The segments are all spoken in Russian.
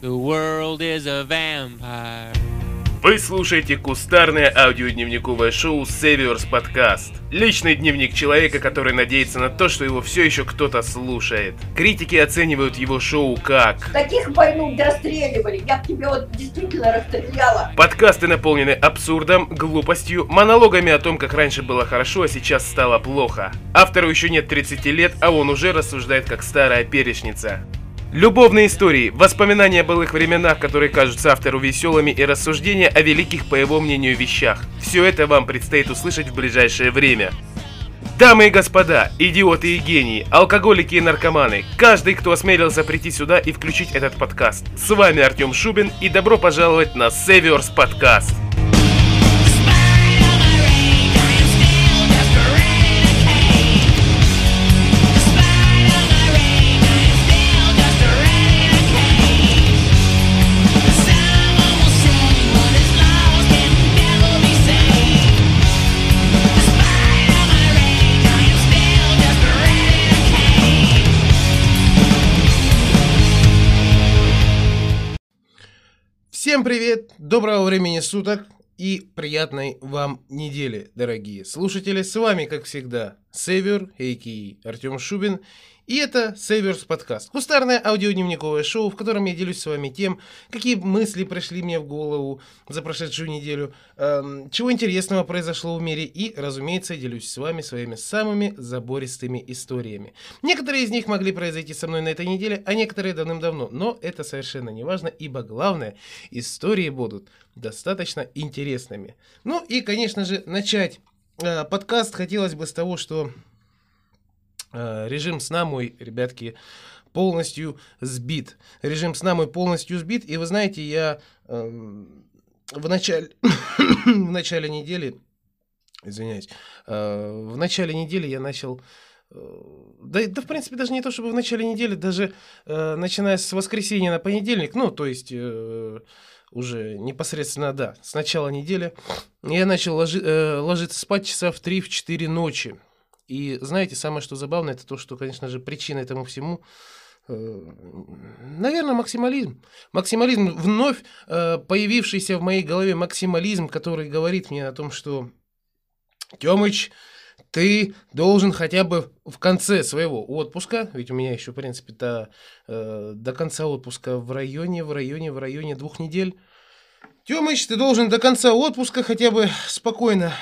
The world is a vampire. Вы слушаете кустарное аудиодневниковое шоу Северс Подкаст. Личный дневник человека, который надеется на то, что его все еще кто-то слушает. Критики оценивают его шоу как... Таких больных расстреливали. Я бы тебе вот действительно расстреляла. Подкасты наполнены абсурдом, глупостью, монологами о том, как раньше было хорошо, а сейчас стало плохо. Автору еще нет 30 лет, а он уже рассуждает как старая перечница. Любовные истории, воспоминания о былых временах, которые кажутся автору веселыми и рассуждения о великих, по его мнению, вещах. Все это вам предстоит услышать в ближайшее время. Дамы и господа, идиоты и гении, алкоголики и наркоманы, каждый, кто осмелился прийти сюда и включить этот подкаст. С вами Артем Шубин и добро пожаловать на Северс Подкаст. Всем привет, доброго времени суток и приятной вам недели, дорогие слушатели. С вами, как всегда, Север, а.к.а. Артем Шубин. И это Северс подкаст. Кустарное аудиодневниковое шоу, в котором я делюсь с вами тем, какие мысли пришли мне в голову за прошедшую неделю, эм, чего интересного произошло в мире и, разумеется, делюсь с вами своими самыми забористыми историями. Некоторые из них могли произойти со мной на этой неделе, а некоторые давным-давно, но это совершенно не важно, ибо главное, истории будут достаточно интересными. Ну и, конечно же, начать э, подкаст хотелось бы с того, что режим сна мой, ребятки, полностью сбит. Режим сна мой полностью сбит. И вы знаете, я э, в, начале, в начале недели, извиняюсь, э, в начале недели я начал э, да, да, в принципе, даже не то, чтобы в начале недели, даже э, начиная с воскресенья на понедельник, ну, то есть э, уже непосредственно, да, с начала недели, я начал ложи, э, ложиться спать часа в 3-4 ночи. И знаете, самое что забавное, это то, что, конечно же, причина этому всему э, Наверное, максимализм. Максимализм, вновь э, появившийся в моей голове максимализм, который говорит мне о том, что Тёмыч, ты должен хотя бы в конце своего отпуска, ведь у меня еще, в принципе, до, э, до конца отпуска в районе, в районе, в районе двух недель. Тёмыч, ты должен до конца отпуска хотя бы спокойно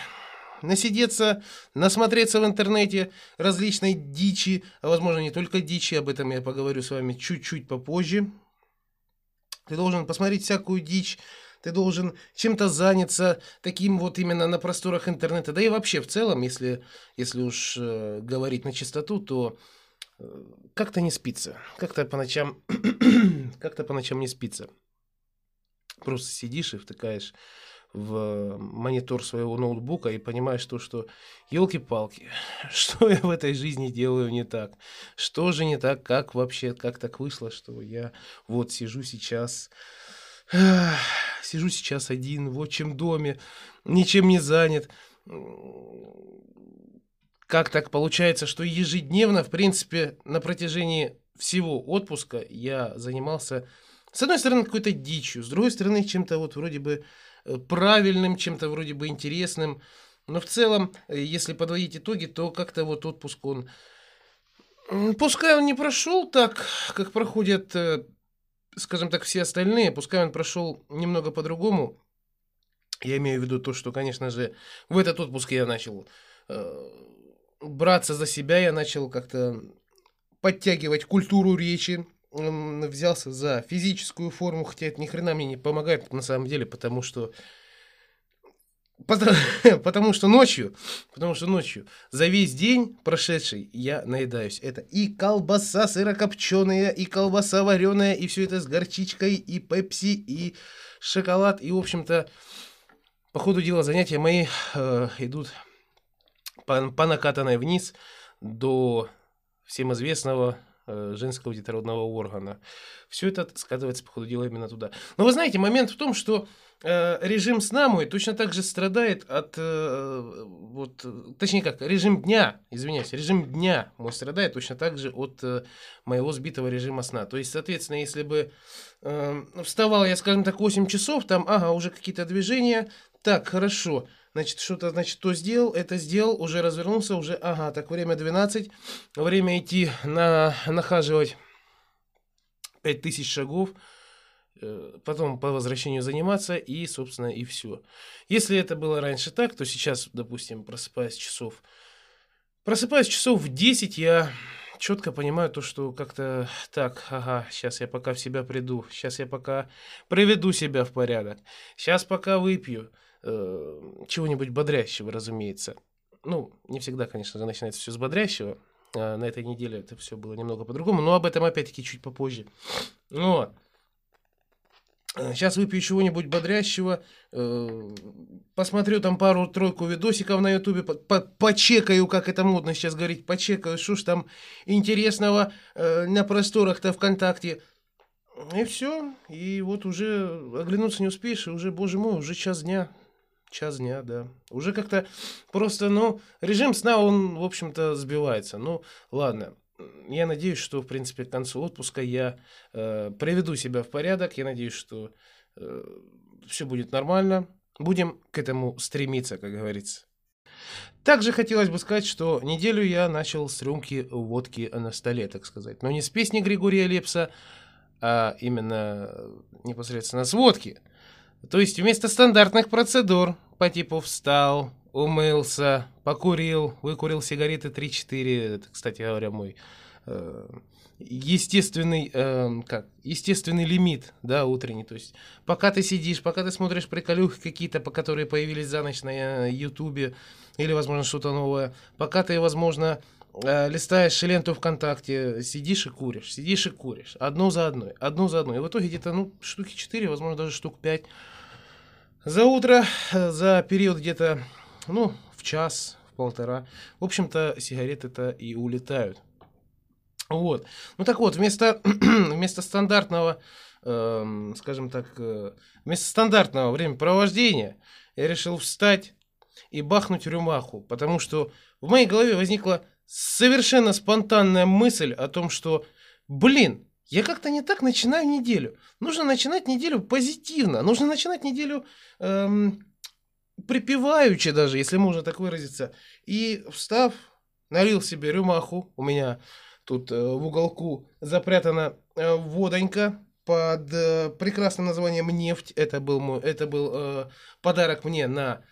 насидеться, насмотреться в интернете различной дичи, а возможно не только дичи, об этом я поговорю с вами чуть-чуть попозже. Ты должен посмотреть всякую дичь, ты должен чем-то заняться таким вот именно на просторах интернета, да и вообще в целом, если, если уж э, говорить на чистоту, то э, как-то не спится, как-то по ночам, как-то по ночам не спится. Просто сидишь и втыкаешь в монитор своего ноутбука и понимаешь то, что елки-палки, что я в этой жизни делаю не так? Что же не так? Как вообще, как так вышло, что я вот сижу сейчас, сижу сейчас один в отчим доме, ничем не занят. Как так получается, что ежедневно, в принципе, на протяжении всего отпуска я занимался, с одной стороны, какой-то дичью, с другой стороны, чем-то вот вроде бы правильным, чем-то вроде бы интересным. Но в целом, э, если подводить итоги, то как-то вот отпуск он... Пускай он не прошел так, как проходят, э, скажем так, все остальные, пускай он прошел немного по-другому. Я имею в виду то, что, конечно же, в этот отпуск я начал браться за себя, я начал как-то подтягивать культуру речи, взялся за физическую форму, хотя это ни хрена мне не помогает на самом деле, потому что Потому, что ночью, потому что ночью за весь день прошедший я наедаюсь. Это и колбаса сырокопченая, и колбаса вареная, и все это с горчичкой, и пепси, и шоколад. И, в общем-то, по ходу дела занятия мои э, идут по, по накатанной вниз до всем известного женского детородного органа. Все это скатывается, по ходу дела, именно туда. Но вы знаете, момент в том, что э, режим сна мой точно так же страдает от, э, вот, точнее как, режим дня, извиняюсь, режим дня мой страдает точно так же от э, моего сбитого режима сна. То есть, соответственно, если бы э, вставал я, скажем так, 8 часов, там, ага, уже какие-то движения, так, хорошо, значит, что-то, значит, то сделал, это сделал, уже развернулся, уже, ага, так, время 12, время идти на, нахаживать 5000 шагов, э, потом по возвращению заниматься и, собственно, и все. Если это было раньше так, то сейчас, допустим, просыпаясь часов, просыпаясь часов в 10, я четко понимаю то, что как-то так, ага, сейчас я пока в себя приду, сейчас я пока приведу себя в порядок, сейчас пока выпью, э, чего-нибудь бодрящего, разумеется. Ну, не всегда, конечно начинается все с бодрящего. А на этой неделе это все было немного по-другому, но об этом опять-таки чуть попозже. Вот. Сейчас выпью чего-нибудь бодрящего, э, посмотрю там пару-тройку видосиков на ютубе, по по почекаю, как это модно сейчас говорить, почекаю, что ж там интересного э, на просторах-то ВКонтакте. И все, и вот уже оглянуться не успеешь, и уже, боже мой, уже час дня. Час дня, да. Уже как-то просто, ну, режим сна, он, в общем-то, сбивается. Ну, ладно. Я надеюсь, что, в принципе, к концу отпуска я э, приведу себя в порядок. Я надеюсь, что э, все будет нормально. Будем к этому стремиться, как говорится. Также хотелось бы сказать, что неделю я начал с рюмки водки на столе, так сказать. Но не с песни Григория Лепса, а именно непосредственно с водки. То есть вместо стандартных процедур по типу встал, умылся, покурил, выкурил сигареты 3-4, это, кстати говоря, мой э, естественный, э, как, естественный лимит, да, утренний. То есть пока ты сидишь, пока ты смотришь приколюхи какие-то, по которые появились за ночь на Ютубе, или, возможно, что-то новое, пока ты, возможно, э, листаешь ленту ВКонтакте, сидишь и куришь, сидишь и куришь, одну за одной, одну за одной. И в итоге где-то, ну, штуки 4, возможно, даже штук 5 за утро, за период где-то, ну, в час, в полтора, в общем-то, сигареты-то и улетают. Вот. Ну так вот, вместо, вместо стандартного, э, скажем так, э, вместо стандартного времяпровождения я решил встать и бахнуть рюмаху, потому что в моей голове возникла совершенно спонтанная мысль о том, что, блин, я как-то не так начинаю неделю. Нужно начинать неделю позитивно. Нужно начинать неделю эм, припеваючи даже, если можно так выразиться. И встав, налил себе рюмаху. У меня тут э, в уголку запрятана э, водонька под э, прекрасным названием «Нефть». Это был, мой, это был э, подарок мне на,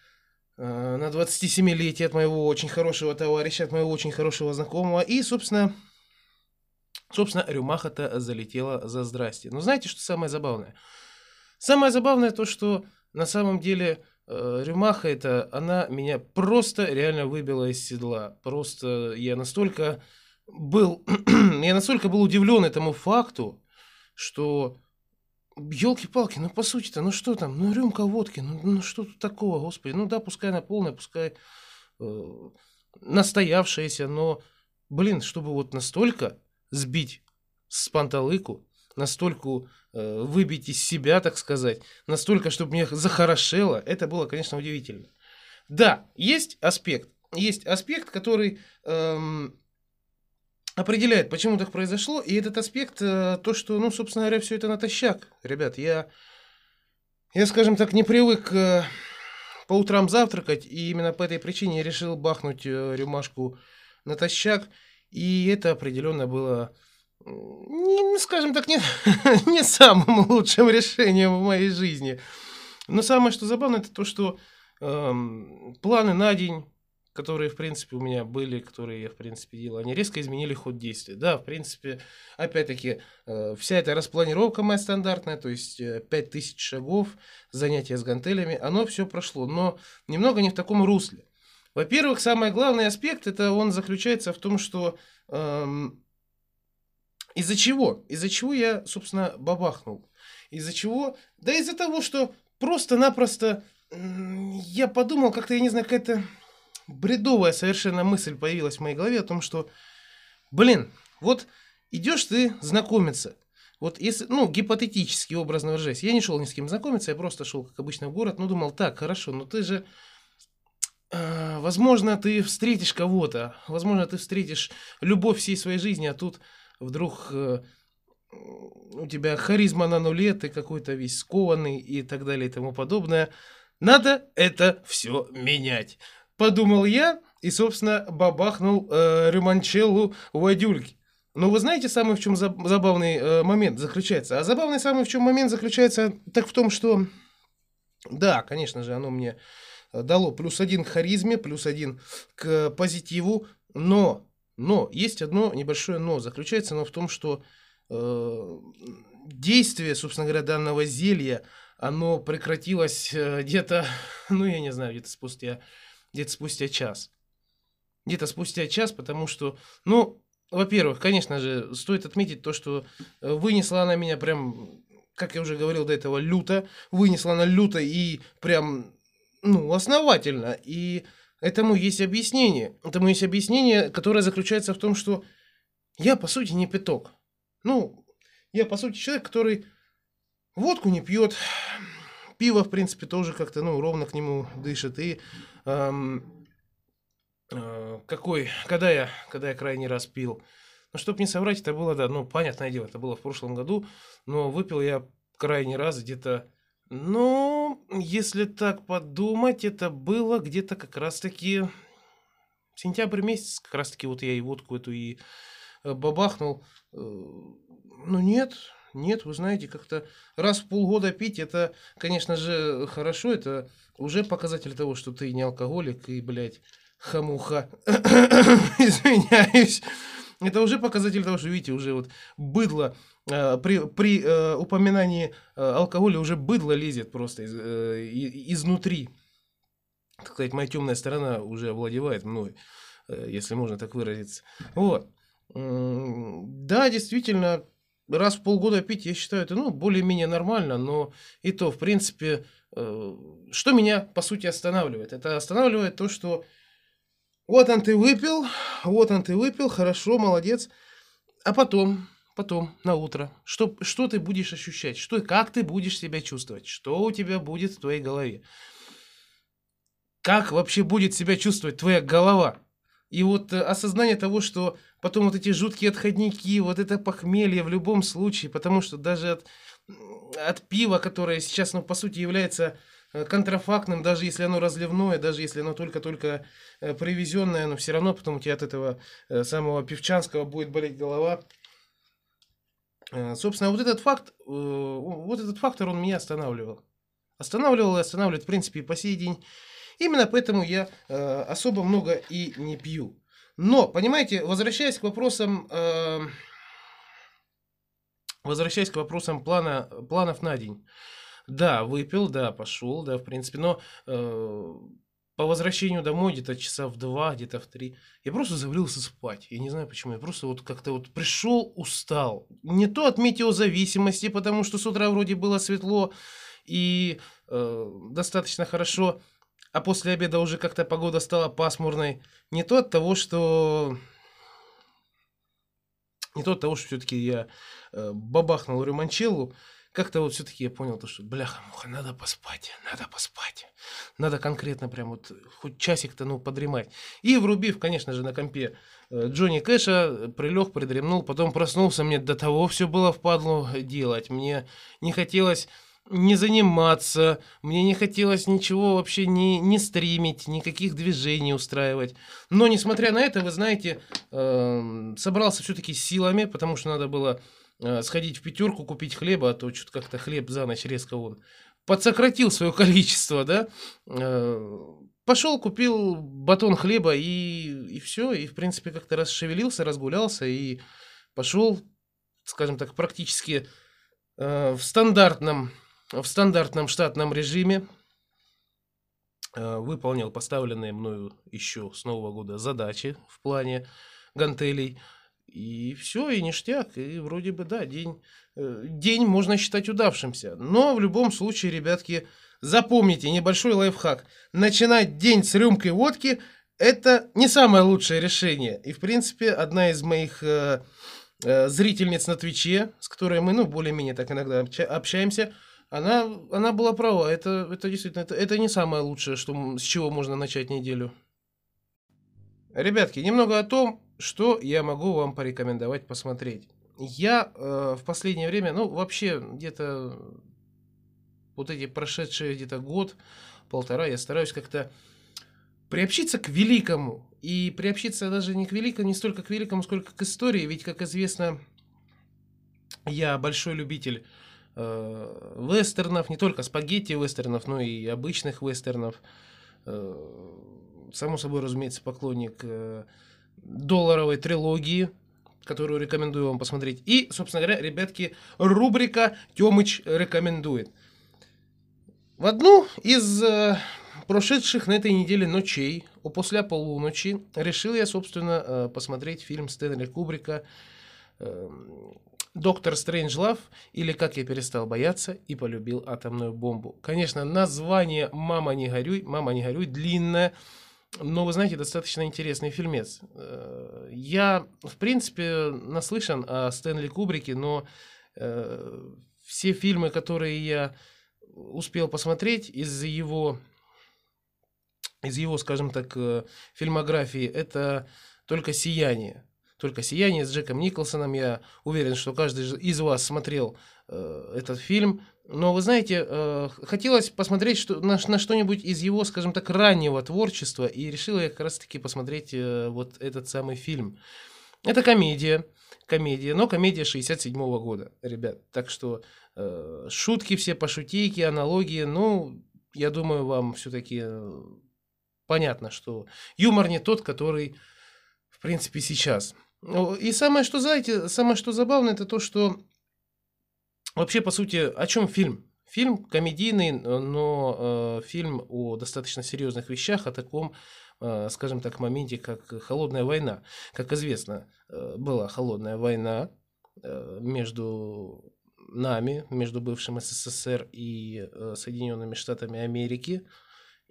э, на 27-летие от моего очень хорошего товарища, от моего очень хорошего знакомого. И, собственно, Собственно, рюмаха-то залетела за здрасте. Но знаете, что самое забавное? Самое забавное то, что на самом деле э, рюмаха это, она меня просто реально выбила из седла. Просто я настолько был, я настолько был удивлен этому факту, что елки-палки, ну по сути-то, ну что там, ну рюмка водки, ну, ну что тут такого, господи, ну да, пускай она полная, пускай э, настоявшаяся, но, блин, чтобы вот настолько сбить с панталыку, настолько э, выбить из себя, так сказать, настолько, чтобы мне захорошело, это было, конечно, удивительно. Да, есть аспект, есть аспект, который эм, определяет, почему так произошло, и этот аспект, э, то, что, ну, собственно говоря, все это натощак. Ребят, я, я, скажем так, не привык э, по утрам завтракать, и именно по этой причине я решил бахнуть э, рюмашку натощак, и это определенно было, не, скажем так, не, не самым лучшим решением в моей жизни. Но самое, что забавно, это то, что эм, планы на день, которые, в принципе, у меня были, которые я, в принципе, делал, они резко изменили ход действия. Да, в принципе, опять-таки, э, вся эта распланировка моя стандартная, то есть э, 5000 шагов, занятия с гантелями, оно все прошло, но немного не в таком русле. Во-первых, самый главный аспект, это он заключается в том, что эм, из-за чего? Из-за чего я, собственно, бабахнул? Из-за чего? Да из-за того, что просто-напросто я подумал, как-то, я не знаю, какая-то бредовая совершенно мысль появилась в моей голове о том, что, блин, вот идешь ты знакомиться. Вот если, ну, гипотетически, образно выражаясь, я не шел ни с кем знакомиться, я просто шел, как обычно, в город, ну, думал, так, хорошо, но ты же, возможно, ты встретишь кого-то, возможно, ты встретишь любовь всей своей жизни, а тут вдруг э, у тебя харизма на нуле, ты какой-то весь скованный и так далее и тому подобное. Надо это все менять. Подумал я и, собственно, бабахнул э, Ремончеллу Вадюльки. Но вы знаете, самый в чем забавный э, момент заключается? А забавный самый в чем момент заключается так в том, что, да, конечно же, оно мне дало плюс один к харизме, плюс один к позитиву, но, но, есть одно небольшое но. Заключается оно в том, что э, действие, собственно говоря, данного зелья, оно прекратилось э, где-то, ну, я не знаю, где-то спустя, где-то спустя час. Где-то спустя час, потому что, ну, во-первых, конечно же, стоит отметить то, что э, вынесла она меня прям, как я уже говорил до этого, люто. Вынесла она люто и прям, ну, основательно. И этому есть объяснение. Этому есть объяснение, которое заключается в том, что я, по сути, не пяток. Ну, я, по сути, человек, который водку не пьет, пиво, в принципе, тоже как-то, ну, ровно к нему дышит. И эм, Э, какой, когда я, когда я крайний раз пил. Ну, чтобы не соврать, это было, да, ну, понятное дело, это было в прошлом году, но выпил я крайний раз где-то, ну, если так подумать, это было где-то как раз-таки сентябрь месяц, как раз-таки вот я и водку эту и э, бабахнул. Э, ну, нет, нет, вы знаете, как-то раз в полгода пить, это, конечно же, хорошо, это уже показатель того, что ты не алкоголик и, блядь, хамуха, извиняюсь, это уже показатель того, что, видите, уже вот быдло, при, при э, упоминании э, алкоголя уже быдло лезет просто из, э, изнутри. Так сказать, моя темная сторона уже овладевает мной, э, если можно так выразиться. Вот. Да, действительно, раз в полгода пить, я считаю, это ну, более-менее нормально, но и то, в принципе, э, что меня, по сути, останавливает? Это останавливает то, что вот он ты выпил, вот он ты выпил, хорошо, молодец. А потом, потом, на утро, что, что ты будешь ощущать? Что, как ты будешь себя чувствовать? Что у тебя будет в твоей голове? Как вообще будет себя чувствовать твоя голова? И вот э, осознание того, что потом вот эти жуткие отходники, вот это похмелье в любом случае, потому что даже от, от пива, которое сейчас, ну, по сути, является Э, контрафактным, даже если оно разливное, даже если оно только-только э, привезенное, но все равно потом у тебя от этого самого певчанского будет болеть голова. Собственно, вот этот факт, вот этот фактор, он меня останавливал. Останавливал и останавливает, в принципе, и по сей день. Именно поэтому я особо много и не пью. Но, понимаете, возвращаясь к вопросам, возвращаясь к вопросам плана, планов на день. Да, выпил, да, пошел, да, в принципе, но э, по возвращению домой где-то часа в два, где-то в три, я просто завалился спать. Я не знаю почему, я просто вот как-то вот пришел, устал. Не то от метеозависимости, потому что с утра вроде было светло и э, достаточно хорошо, а после обеда уже как-то погода стала пасмурной. Не то от того, что... Не то от того, что все-таки я э, бабахнул ремончеллу, как-то вот все-таки я понял то, что, бляха-муха, надо поспать, надо поспать. Надо конкретно прям вот хоть часик-то, ну, подремать. И врубив, конечно же, на компе э, Джонни Кэша, прилег, придремнул, потом проснулся, мне до того все было впадло делать. Мне не хотелось не заниматься, мне не хотелось ничего вообще не, не стримить, никаких движений устраивать. Но, несмотря на это, вы знаете, э, собрался все-таки силами, потому что надо было сходить в пятерку, купить хлеба, а то что-то как-то хлеб за ночь резко он подсократил свое количество, да, э, пошел, купил батон хлеба и, и все, и в принципе как-то расшевелился, разгулялся и пошел, скажем так, практически э, в стандартном, в стандартном штатном режиме, выполнил поставленные мною еще с Нового года задачи в плане гантелей – и все, и ништяк, и вроде бы, да, день, э, день можно считать удавшимся. Но в любом случае, ребятки, запомните небольшой лайфхак. Начинать день с рюмкой водки – это не самое лучшее решение. И, в принципе, одна из моих э, э, зрительниц на Твиче, с которой мы, ну, более-менее так иногда обща- общаемся, она, она была права. Это, это действительно, это, это не самое лучшее, что, с чего можно начать неделю. Ребятки, немного о том, что я могу вам порекомендовать посмотреть. Я э, в последнее время, ну, вообще, где-то вот эти прошедшие где-то год, полтора, я стараюсь как-то приобщиться к великому. И приобщиться даже не к великому, не столько к великому, сколько к истории. Ведь, как известно, я большой любитель э, вестернов, не только спагетти вестернов, но и обычных вестернов. Э, само собой, разумеется, поклонник э, долларовой трилогии, которую рекомендую вам посмотреть. И, собственно говоря, ребятки, рубрика Тёмыч рекомендует. В одну из э, прошедших на этой неделе ночей, после полуночи, решил я, собственно, э, посмотреть фильм Стэнли Кубрика э, «Доктор Стрэнджлав» или «Как я перестал бояться и полюбил атомную бомбу». Конечно, название «Мама, не горюй», «Мама, не горюй» длинное, но, вы знаете, достаточно интересный фильмец. Э, Я, в принципе, наслышан о Стэнли Кубрике, но э, все фильмы, которые я успел посмотреть из его, из его, скажем так, э, фильмографии, это только «Сияние». Только «Сияние» с Джеком Николсоном. Я уверен, что каждый из вас смотрел этот фильм. Но вы знаете, э, хотелось посмотреть что, на, на что-нибудь из его, скажем так, раннего творчества, и решил я как раз-таки посмотреть э, вот этот самый фильм. Это комедия, комедия, но комедия 67 года, ребят. Так что э, шутки все, пошутейки, аналогии, ну, я думаю, вам все-таки понятно, что юмор не тот, который, в принципе, сейчас. Ну, И самое, что, знаете, самое, что забавно, это то, что Вообще, по сути, о чем фильм? Фильм комедийный, но э, фильм о достаточно серьезных вещах, о таком, э, скажем так, моменте, как холодная война. Как известно, э, была холодная война э, между нами, между бывшим СССР и э, Соединенными Штатами Америки.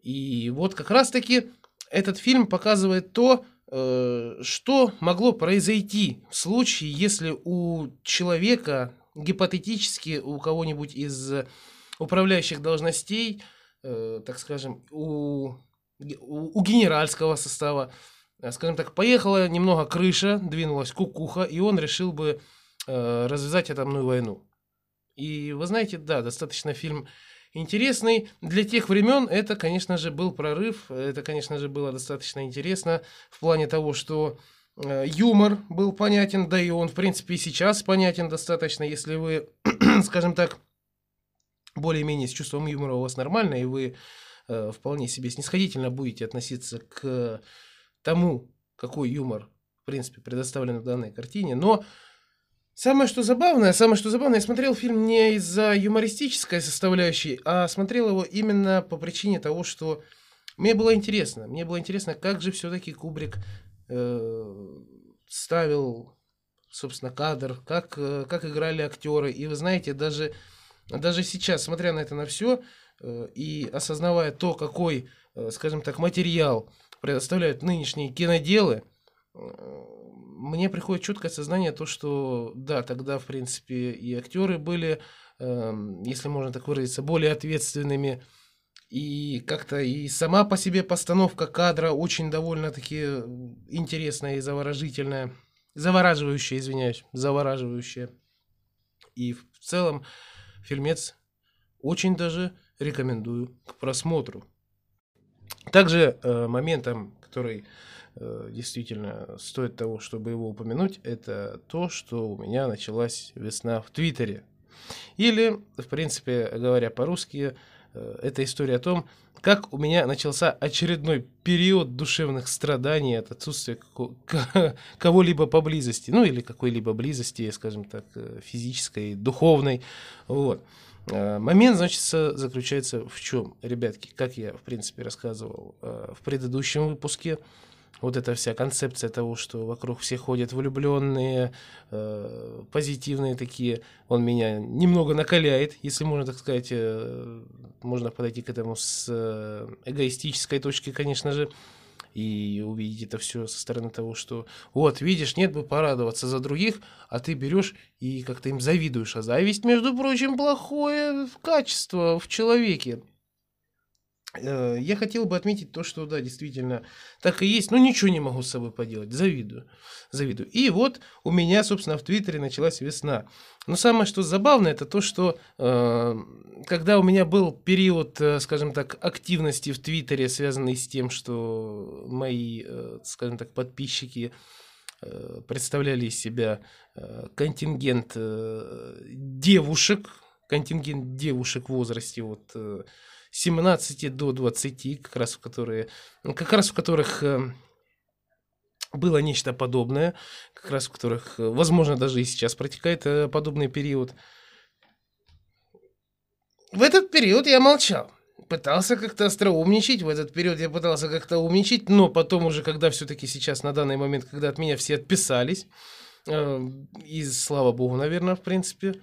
И вот как раз-таки этот фильм показывает то, э, что могло произойти в случае, если у человека гипотетически у кого-нибудь из управляющих должностей, э, так скажем, у, у, генеральского состава, э, скажем так, поехала немного крыша, двинулась кукуха, и он решил бы э, развязать атомную войну. И вы знаете, да, достаточно фильм интересный. Для тех времен это, конечно же, был прорыв, это, конечно же, было достаточно интересно в плане того, что Э, юмор был понятен, да и он, в принципе, и сейчас понятен достаточно, если вы, скажем так, более-менее с чувством юмора у вас нормально, и вы э, вполне себе снисходительно будете относиться к тому, какой юмор, в принципе, предоставлен в данной картине. Но самое что забавное, самое что забавное, я смотрел фильм не из-за юмористической составляющей, а смотрел его именно по причине того, что мне было интересно. Мне было интересно, как же все-таки Кубрик э, ставил, собственно, кадр, как, э, как играли актеры. И вы знаете, даже, даже сейчас, смотря на это на все, э, и осознавая то, какой, э, скажем так, материал предоставляют нынешние киноделы, э, мне приходит четкое сознание то, что да, тогда, в принципе, и актеры были, э, если можно так выразиться, более ответственными, и как-то и сама по себе постановка кадра очень довольно-таки интересная и заворожительная. Завораживающая, извиняюсь, завораживающая. И в целом фильмец очень даже рекомендую к просмотру. Также э, моментом, который э, действительно стоит того, чтобы его упомянуть, это то, что у меня началась весна в Твиттере. Или, в принципе, говоря по-русски, э, это история о том, как у меня начался очередной период душевных страданий от отсутствия кого-либо поблизости, ну или какой-либо близости, скажем так, э, физической, духовной. Вот. Э, Момент, значит, заключается в чем, ребятки, как я, в принципе, рассказывал э, в предыдущем выпуске, вот эта вся концепция того, что вокруг все ходят влюбленные, э, позитивные такие, он меня немного накаляет, если можно так сказать, э, можно подойти к этому с э, эгоистической точки, конечно же. и увидеть это все со стороны того, что вот, видишь, нет бы порадоваться за других, а ты берешь и как-то им завидуешь. А зависть, между прочим, плохое качество в человеке. Э, я хотел бы отметить то, что, да, действительно, так и есть, но ничего не могу с собой поделать, завидую, завидую. И вот у меня, собственно, в Твиттере началась весна. Но самое, что забавно, это то, что э, когда у меня был период, э, скажем так, активности в Твиттере, связанный с тем, что мои, э, скажем так, подписчики э, представляли из себя э, контингент э, девушек, контингент девушек в возрасте вот... Э, 17 до 20, как раз в которые, как раз в которых э, было нечто подобное, как раз в которых, э, возможно, даже и сейчас протекает э, подобный период. В этот период я молчал. Пытался как-то остроумничать, в этот период я пытался как-то умничать, но потом уже, когда все-таки сейчас, на данный момент, когда от меня все отписались, и слава богу, наверное, в принципе,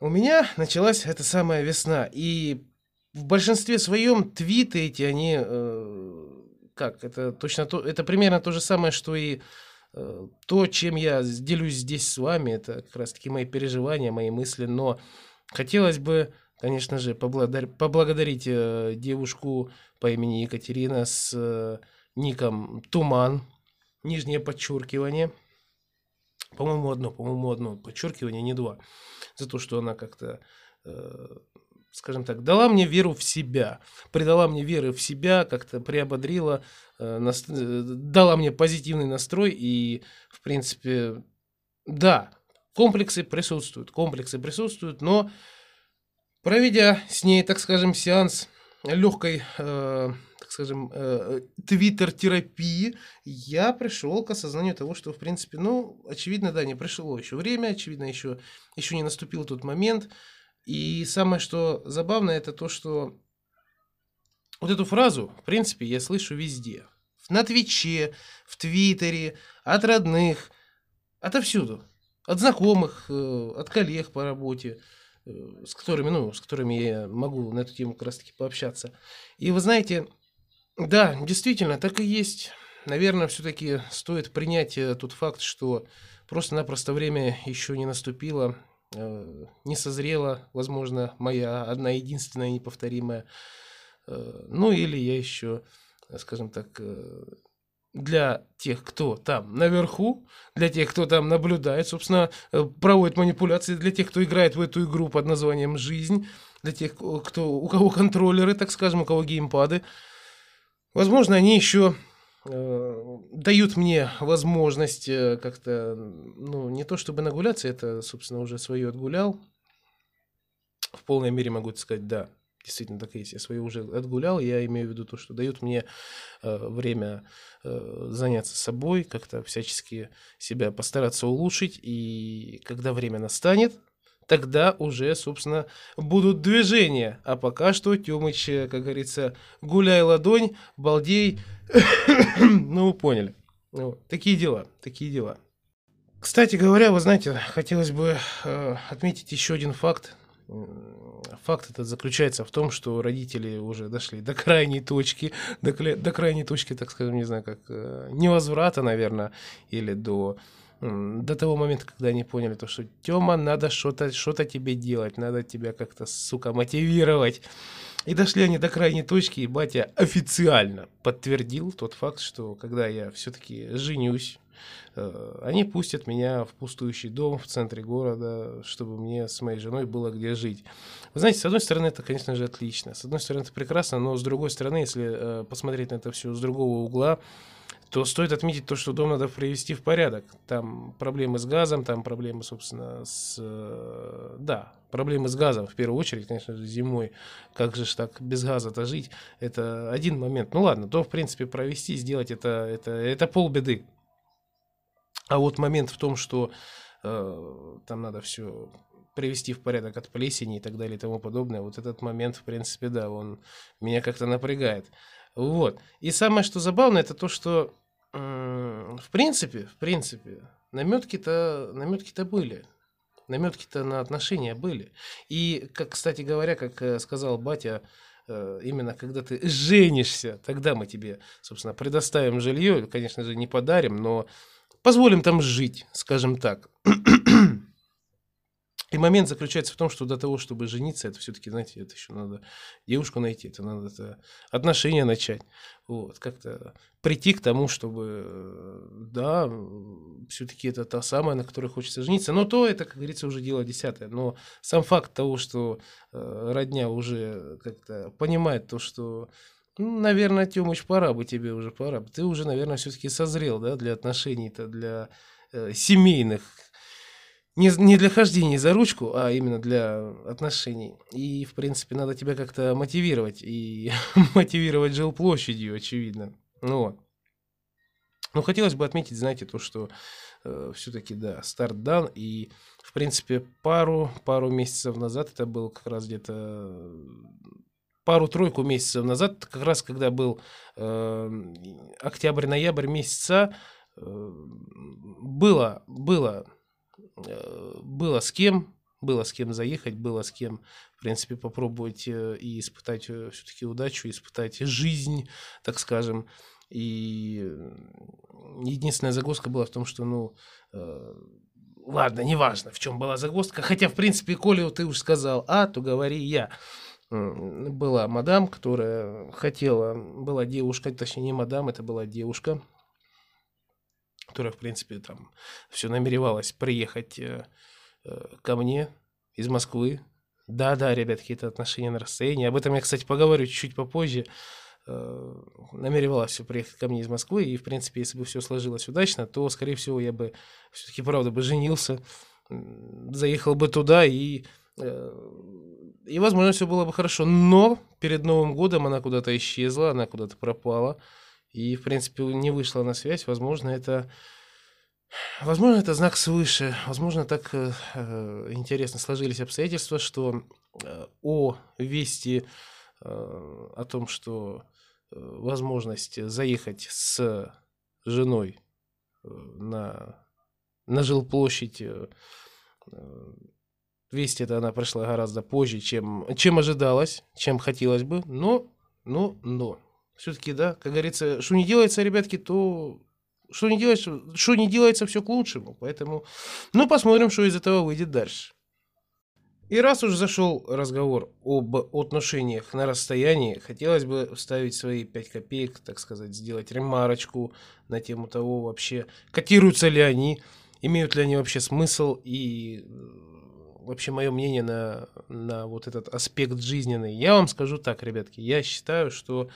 у меня началась эта самая весна. И в большинстве своем твиты эти, они э, как, это точно то, это примерно то же самое, что и э, то, чем я делюсь здесь с вами, это как раз таки мои переживания, мои мысли, но хотелось бы, конечно же, поблагодарить, поблагодарить э, девушку по имени Екатерина с э, ником Туман, нижнее подчеркивание, по-моему, одно, по-моему, одно подчеркивание, не два, за то, что она как-то э, скажем так, дала мне веру в себя, придала мне веры в себя, как-то приободрила, э, нас, э, дала мне позитивный настрой и, в принципе, да, комплексы присутствуют, комплексы присутствуют, но проведя с ней, так скажем, сеанс легкой, э, так скажем, э, твиттер-терапии, я пришел к осознанию того, что, в принципе, ну, очевидно, да, не пришло еще время, очевидно, еще, еще не наступил тот момент, и самое, что забавно, это то, что вот эту фразу, в принципе, я слышу везде. На Твиче, в Твиттере, от родных, отовсюду. От знакомых, э, от коллег по работе, э, с которыми, ну, с которыми я могу на эту тему как раз таки пообщаться. И вы знаете, да, действительно, так и есть. Наверное, все-таки стоит принять э, тот факт, что просто-напросто время еще не наступило, не созрела, возможно, моя одна единственная неповторимая. Э, ну или я еще, скажем так, э, для тех, кто там наверху, для тех, кто там наблюдает, собственно, проводит манипуляции, для тех, кто играет в эту игру под названием «Жизнь», для тех, кто, у кого контроллеры, так скажем, у кого геймпады. Возможно, они еще Э, дают мне возможность э, как-то, ну, не то чтобы нагуляться, это, собственно, уже свое отгулял. В полной мере могу сказать, да, действительно так и есть. Я свое уже отгулял, я имею в виду то, что дают мне э, время э, заняться собой, как-то всячески себя постараться улучшить, и когда время настанет, тогда уже, собственно, будут движения. А пока что, Тёмыч, как говорится, гуляй ладонь, балдей, ну, вы поняли. Ну, такие дела, такие дела. Кстати говоря, вы знаете, хотелось бы э, отметить еще один факт. Факт этот заключается в том, что родители уже дошли до крайней точки, до, до крайней точки, так скажем, не знаю, как э, невозврата, наверное, или до до того момента, когда они поняли то, что Тёма, надо что-то что тебе делать, надо тебя как-то, сука, мотивировать. И дошли они до крайней точки, и батя официально подтвердил тот факт, что когда я все-таки женюсь, э, они пустят меня в пустующий дом в центре города, чтобы мне с моей женой было где жить. Вы знаете, с одной стороны, это, конечно же, отлично. С одной стороны, это прекрасно, но с другой стороны, если э, посмотреть на это все с другого угла, то стоит отметить то, что дом надо привести в порядок. Там проблемы с газом, там проблемы, собственно, с... Э, да, проблемы с газом в первую очередь, конечно же, зимой. Как же так без газа-то жить? Это один момент. Ну ладно, то, в принципе, провести, сделать это, это, это полбеды. А вот момент в том, что э, там надо все привести в порядок от плесени и так далее и тому подобное, вот этот момент, в принципе, да, он меня как-то напрягает. Вот. И самое, что забавно, это то, что в принципе, в принципе, наметки-то, наметки-то были. Наметки-то на отношения были. И, как, кстати говоря, как э, сказал батя, э, именно когда ты женишься, тогда мы тебе, собственно, предоставим жилье, конечно же, не подарим, но позволим там жить, скажем так. И момент заключается в том, что до того, чтобы жениться, это все-таки, знаете, это еще надо девушку найти, это надо это отношения начать. Вот, как-то прийти к тому, чтобы, э, да, все-таки это та самая, на которой хочется жениться. Но то это, как говорится, уже дело десятое. Но сам факт того, что э, родня уже как-то понимает то, что ну, наверное, Тёмыч, пора бы тебе уже, пора. Ты уже, наверное, все-таки созрел, да, для отношений-то, для э, семейных не, не для хождения за ручку, а именно для отношений. И, в принципе, надо тебя как-то мотивировать. И мотивировать жилплощадью, очевидно. Ну вот. Ну, хотелось бы отметить, знаете, то, что э, все-таки, да, старт дан. И, в принципе, пару, пару месяцев назад, это был как раз где-то пару-тройку месяцев назад, как раз когда был э, октябрь-ноябрь месяца, э, было, было было с кем, было с кем заехать, было с кем, в принципе, попробовать э, и испытать э, все-таки удачу, испытать жизнь, так скажем. И единственная загвоздка была в том, что, ну, э, ладно, неважно, в чем была загвоздка. Хотя, в принципе, коли ты уж сказал А, то говори я. Была мадам, которая хотела, была девушка, точнее не мадам, это была девушка, которая, в принципе, там все намеревалась приехать э, э, ко мне из Москвы. Да-да, ребят, какие-то отношения на расстоянии. Об этом я, кстати, поговорю чуть-чуть попозже. Э, намеревалась все приехать ко мне из Москвы, и, в принципе, если бы все сложилось удачно, то, скорее всего, я бы все-таки, правда, бы женился, заехал бы туда, и, и, возможно, все было бы хорошо. Но перед Новым годом она куда-то исчезла, она куда-то пропала и, в принципе, не вышла на связь. Возможно, это... Возможно, это знак свыше. Возможно, так э, э интересно сложились обстоятельства, что э, о вести э, о том, что э, возможность заехать с женой э, на, на жилплощадь, э, э, вести это она пришла гораздо позже, чем, чем ожидалось, чем хотелось бы, но, но, но все-таки, да, как говорится, что не делается, ребятки, то что не делается, что не делается, все к лучшему. Поэтому, ну, посмотрим, что из этого выйдет дальше. И раз уж зашел разговор об отношениях на расстоянии, хотелось бы вставить свои 5 копеек, так сказать, сделать ремарочку на тему того вообще, котируются ли они, имеют ли они вообще смысл и вообще мое мнение на, на вот этот аспект жизненный. Я вам скажу так, ребятки, я считаю, что Э,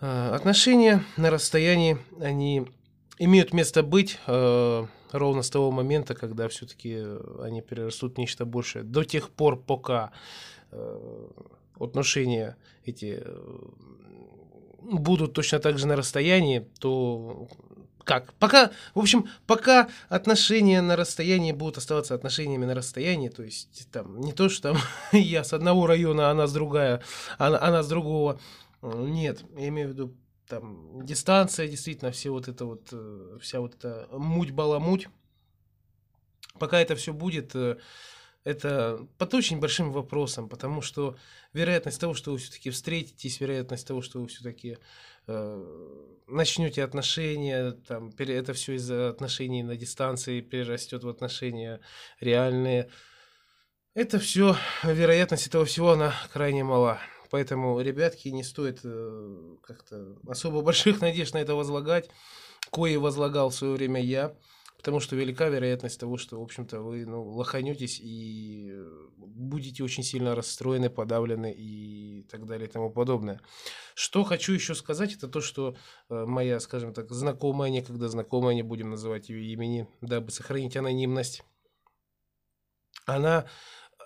отношения на расстоянии, они имеют место быть э, ровно с того момента, когда все-таки они перерастут в нечто большее. До тех пор, пока э, отношения эти будут точно так же на расстоянии, то как? Пока, в общем, пока отношения на расстоянии будут оставаться отношениями на расстоянии, то есть там не то, что там я с одного района, а она с другая, а она с другого, нет, я имею в виду там дистанция, действительно, все вот это вот, э, вся вот эта муть-баламуть. Пока это все будет, э, это под очень большим вопросом, потому что вероятность того, что вы все-таки встретитесь, вероятность того, что вы все-таки э, начнете отношения, там, это все из-за отношений на дистанции перерастет в отношения реальные. Это все, вероятность этого всего, она крайне мала. Поэтому, ребятки, не стоит э, как-то особо больших надежд на это возлагать. Кое возлагал в свое время я. Потому что велика вероятность того, что, в общем-то, вы ну, лоханетесь и будете очень сильно расстроены, подавлены и так далее и тому подобное. Что хочу еще сказать, это то, что э, моя, скажем так, знакомая, некогда знакомая, не будем называть ее имени, дабы сохранить анонимность, она,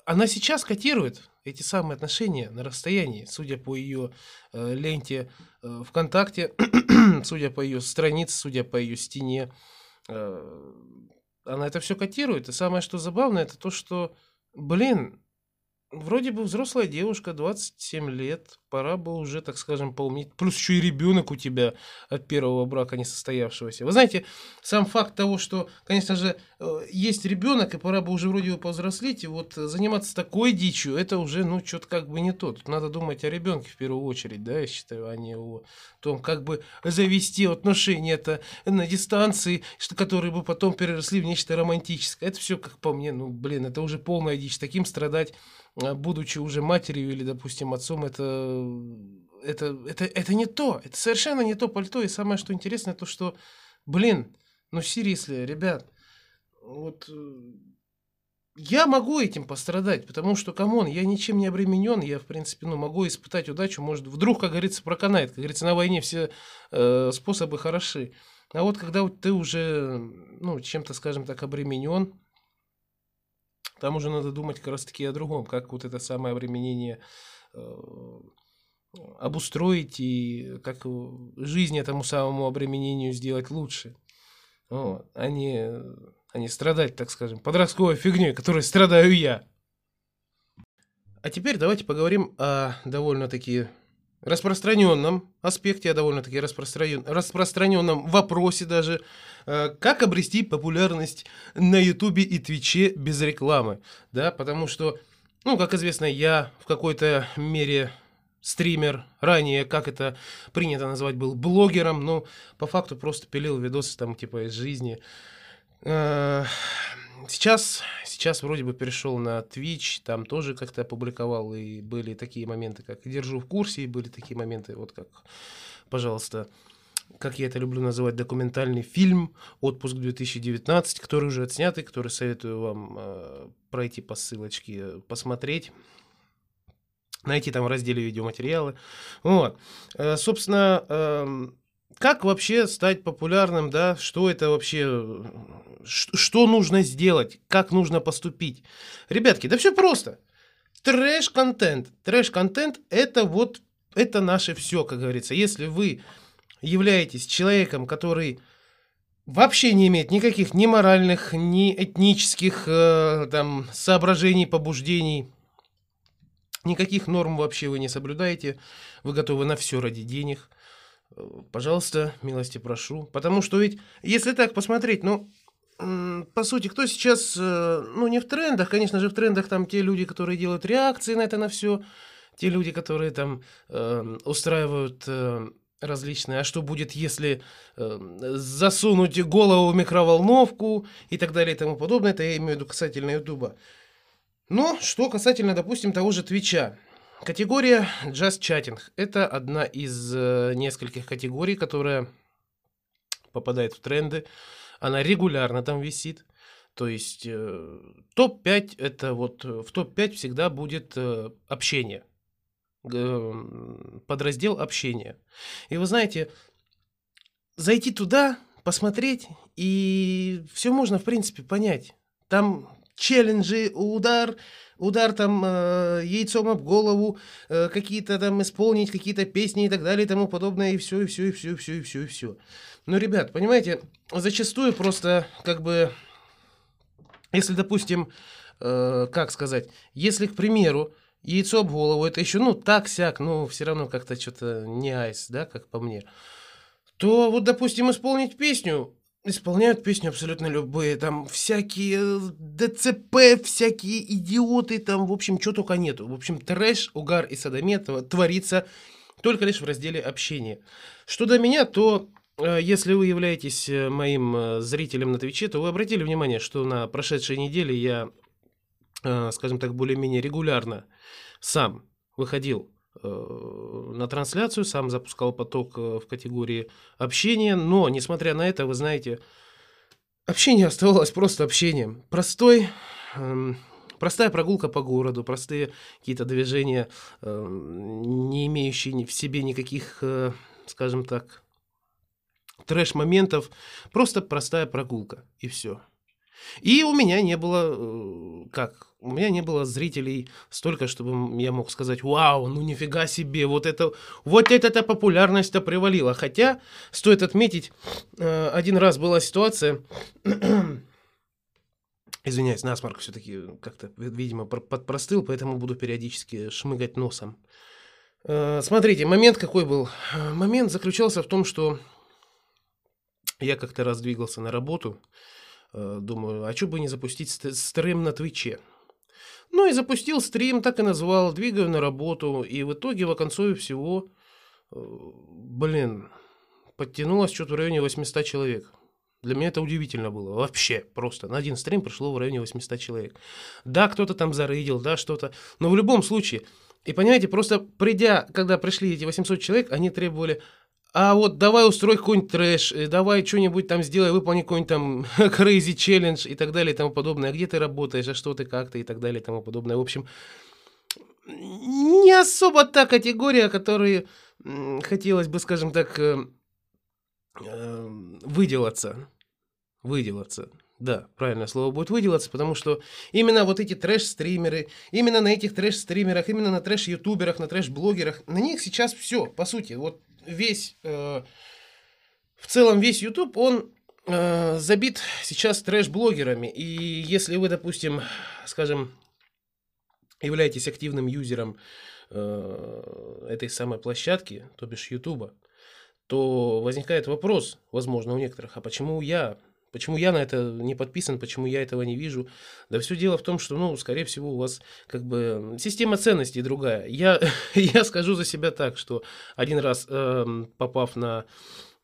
она сейчас котирует эти самые отношения на расстоянии, судя по ее э, ленте э, ВКонтакте, судя по ее странице, судя по ее стене, э, она это все котирует. И самое, что забавное, это то, что, блин, вроде бы взрослая девушка, 27 лет, пора бы уже, так скажем, поумнеть. Плюс еще и ребенок у тебя от первого брака не состоявшегося. Вы знаете, сам факт того, что, конечно же, э, есть ребенок, и пора бы уже вроде бы повзрослеть, и вот заниматься такой дичью, это уже, ну, что-то как бы не то. Тут надо думать о ребенке в первую очередь, да, я считаю, а не о том, как бы завести отношения это на дистанции, что, которые бы потом переросли в нечто романтическое. Это все, как по мне, ну, блин, это уже полная дичь. Таким страдать а, будучи уже матерью или, допустим, отцом, это, это, это, это не то. Это совершенно не то пальто. И самое, что интересное, то, что, блин, ну, серьезно, ребят, вот э, я могу этим пострадать, потому что, come on, я ничем не обременен, я, в принципе, ну, могу испытать удачу, может, вдруг, как говорится, проканает, как говорится, на войне все э, способы хороши. А вот когда вот ты уже, ну, чем-то, скажем так, обременен, там уже надо думать как раз-таки о другом, как вот это самое обременение э, обустроить и как жизнь этому самому обременению сделать лучше. Вот. А, не, а не страдать, так скажем, подростковой фигней, которой страдаю я. А теперь давайте поговорим о довольно-таки распространенном аспекте, о довольно-таки распространен, распространенном вопросе даже, э, как обрести популярность на Ютубе и Твиче без рекламы, да, потому что, ну, как известно, я в какой-то мере стример, ранее, как это принято назвать, был блогером, но по факту просто пилил видосы там типа из жизни. Э, сейчас, сейчас вроде бы перешел на Twitch, там тоже как-то опубликовал, и были такие моменты, как «Держу в курсе», и были такие моменты, вот как, пожалуйста, как я это люблю называть, документальный фильм «Отпуск 2019», который уже отснятый, который советую вам э, пройти по ссылочке, посмотреть найти там в разделе видеоматериалы. Вот. Э, собственно, э, как вообще стать популярным, да, что это вообще, что нужно сделать, как нужно поступить. Ребятки, да все просто. Трэш-контент. Трэш-контент это вот, это наше все, как говорится. Если вы являетесь человеком, который вообще не имеет никаких ни моральных, ни этнических э, там соображений, побуждений, никаких норм вообще вы не соблюдаете, вы готовы на все ради денег – пожалуйста, милости прошу. Потому что ведь, если так посмотреть, ну, по сути, кто сейчас, э, ну, не в трендах, конечно же, в трендах там те люди, которые делают реакции на это, на все, те люди, которые там э, устраивают э, различные, а что будет, если э, засунуть голову в микроволновку? и так далее и тому подобное, это я имею в виду касательно Ютуба. Но что касательно, допустим, того же Твича. Категория Just Chatting – это одна из э, нескольких категорий, которая попадает в тренды. Она регулярно там висит. То есть э, топ-5 это вот в топ-5 всегда будет э, общение. Подраздел общения. И вы знаете, зайти туда, посмотреть, и все можно, в принципе, понять. Там челленджи, удар, удар там э, яйцом об голову, э, какие-то там исполнить какие-то песни и так далее и тому подобное, и все, и все, и все, и все, и все, и все. Но, ребят, понимаете, зачастую просто как бы, если, допустим, э, как сказать, если, к примеру, яйцо об голову, это еще, ну, так-сяк, ну, все равно как-то что-то не айс, да, как по мне, то вот, допустим, исполнить песню, исполняют песню абсолютно любые, там всякие ДЦП, всякие идиоты, там, в общем, что только нету. В общем, трэш, угар и садомет творится только лишь в разделе общения. Что до меня, то э, если вы являетесь э, моим э, зрителем на Твиче, то вы обратили внимание, что на прошедшей неделе я, скажем так, более-менее регулярно сам выходил Э, на трансляцию, сам запускал поток э, в категории общения, но, несмотря на это, вы знаете, общение оставалось просто общением. Простой, эм, простая прогулка по городу, простые какие-то движения, эм, не имеющие в себе никаких, э, скажем так, трэш-моментов, просто простая прогулка, и все. И у меня не было, э, как, у меня не было зрителей столько, чтобы я мог сказать, вау, ну нифига себе, вот это, вот эта популярность-то привалила. Хотя, стоит отметить, э, один раз была ситуация, извиняюсь, насморк все-таки как-то, видимо, подпростыл, поэтому буду периодически шмыгать носом. Э, Смотрите, момент какой был? Момент заключался в том, что я как-то раз двигался на работу. Э, Думаю, а что бы не запустить ст- стрим на Твиче? Ну и запустил стрим, так и назвал, двигаю на работу. И в итоге в оконцове всего, э, блин, подтянулось что-то в районе 800 человек. Для меня это удивительно было. Вообще, просто. На один стрим пришло в районе 800 человек. Да, кто-то там зарыдил, да, что-то. Но в любом случае. И понимаете, просто придя, когда пришли эти 800 человек, они требовали, а вот давай устрой какой-нибудь трэш, э, давай что-нибудь там сделай, выполни какой-нибудь там crazy challenge и так далее и тому подобное. Где ты работаешь, а что ты, как ты и так далее и тому подобное. В общем, не особо та категория, которой хотелось бы, скажем так, э, э, выделаться. Выделаться. Да, правильное слово будет выделаться, потому что именно вот эти трэш-стримеры, именно на этих трэш-стримерах, именно на трэш-ютуберах, на трэш-блогерах, на них сейчас все, по сути, вот весь, э, в целом весь YouTube, он э, забит сейчас трэш-блогерами. И если вы, допустим, скажем, являетесь активным юзером э, этой самой площадки, то бишь Ютуба, то возникает вопрос, возможно, у некоторых, а почему я? Почему я на это не подписан, почему я этого не вижу? Да все дело в том, что, ну, скорее всего, у вас как бы система ценностей другая. Я, я скажу за себя так, что один раз эм, попав на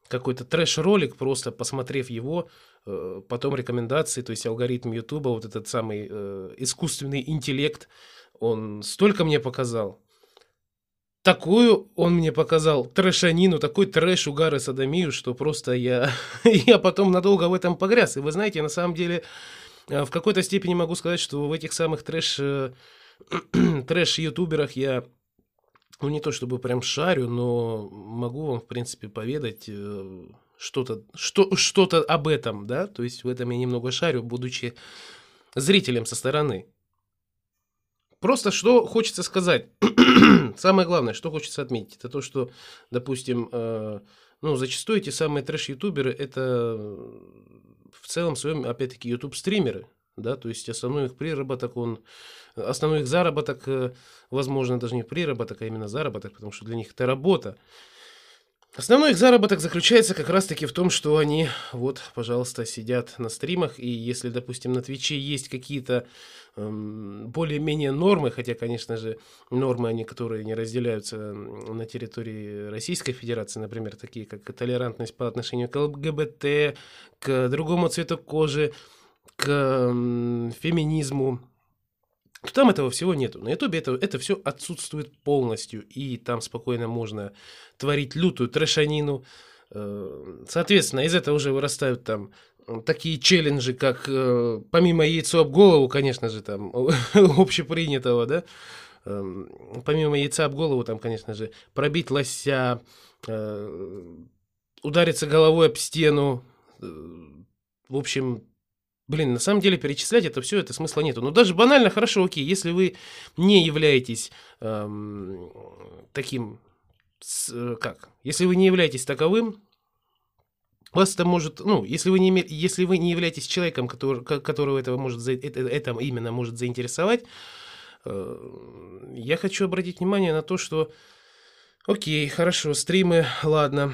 какой-то трэш-ролик, просто посмотрев его, э, потом рекомендации, то есть алгоритм Ютуба, вот этот самый э, искусственный интеллект, он столько мне показал. Такую он мне показал трэшанину, такой трэш, угар и садомию, что просто я, я потом надолго в этом погряз. И вы знаете, на самом деле, э, в какой-то степени могу сказать, что в этих самых трэш, э, трэш-ютуберах я, ну не то чтобы прям шарю, но могу вам, в принципе, поведать э, что-то что, что-то об этом, да, то есть в этом я немного шарю, будучи зрителем со стороны. Просто что хочется сказать. Самое главное, что хочется отметить, это то, что, допустим, э, ну, зачастую эти самые трэш-ютуберы, это в целом своем, опять-таки, ютуб-стримеры, да, то есть основной их приработок, он, основной их заработок, э, возможно, даже не приработок, а именно заработок, потому что для них это работа. Основной их заработок заключается как раз-таки в том, что они, вот, пожалуйста, сидят на стримах, и если, допустим, на Твиче есть какие-то эм, более-менее нормы, хотя, конечно же, нормы, они, которые не разделяются м, на территории Российской Федерации, например, такие как толерантность по отношению к ЛГБТ, к другому цвету кожи, к м, феминизму, то там этого всего нету. На Ютубе это, это все отсутствует полностью, и там спокойно можно творить лютую трэшанину. Э, Соответственно, из этого уже вырастают там такие челленджи, как э, помимо яйцо об голову, конечно же, там общепринятого, да, эм, помимо яйца об голову, там, конечно же, пробить лося, э, удариться головой об стену, в общем, Блин, на самом деле перечислять это все, это смысла нету. Но даже банально, хорошо, окей, если вы не являетесь эм, таким, с- э, как, если вы не являетесь таковым, вас это может, ну, если вы не, если вы не являетесь человеком, который, ко- которого этого может, это, это именно может заинтересовать, э, я хочу обратить внимание на то, что, окей, хорошо, стримы, ладно,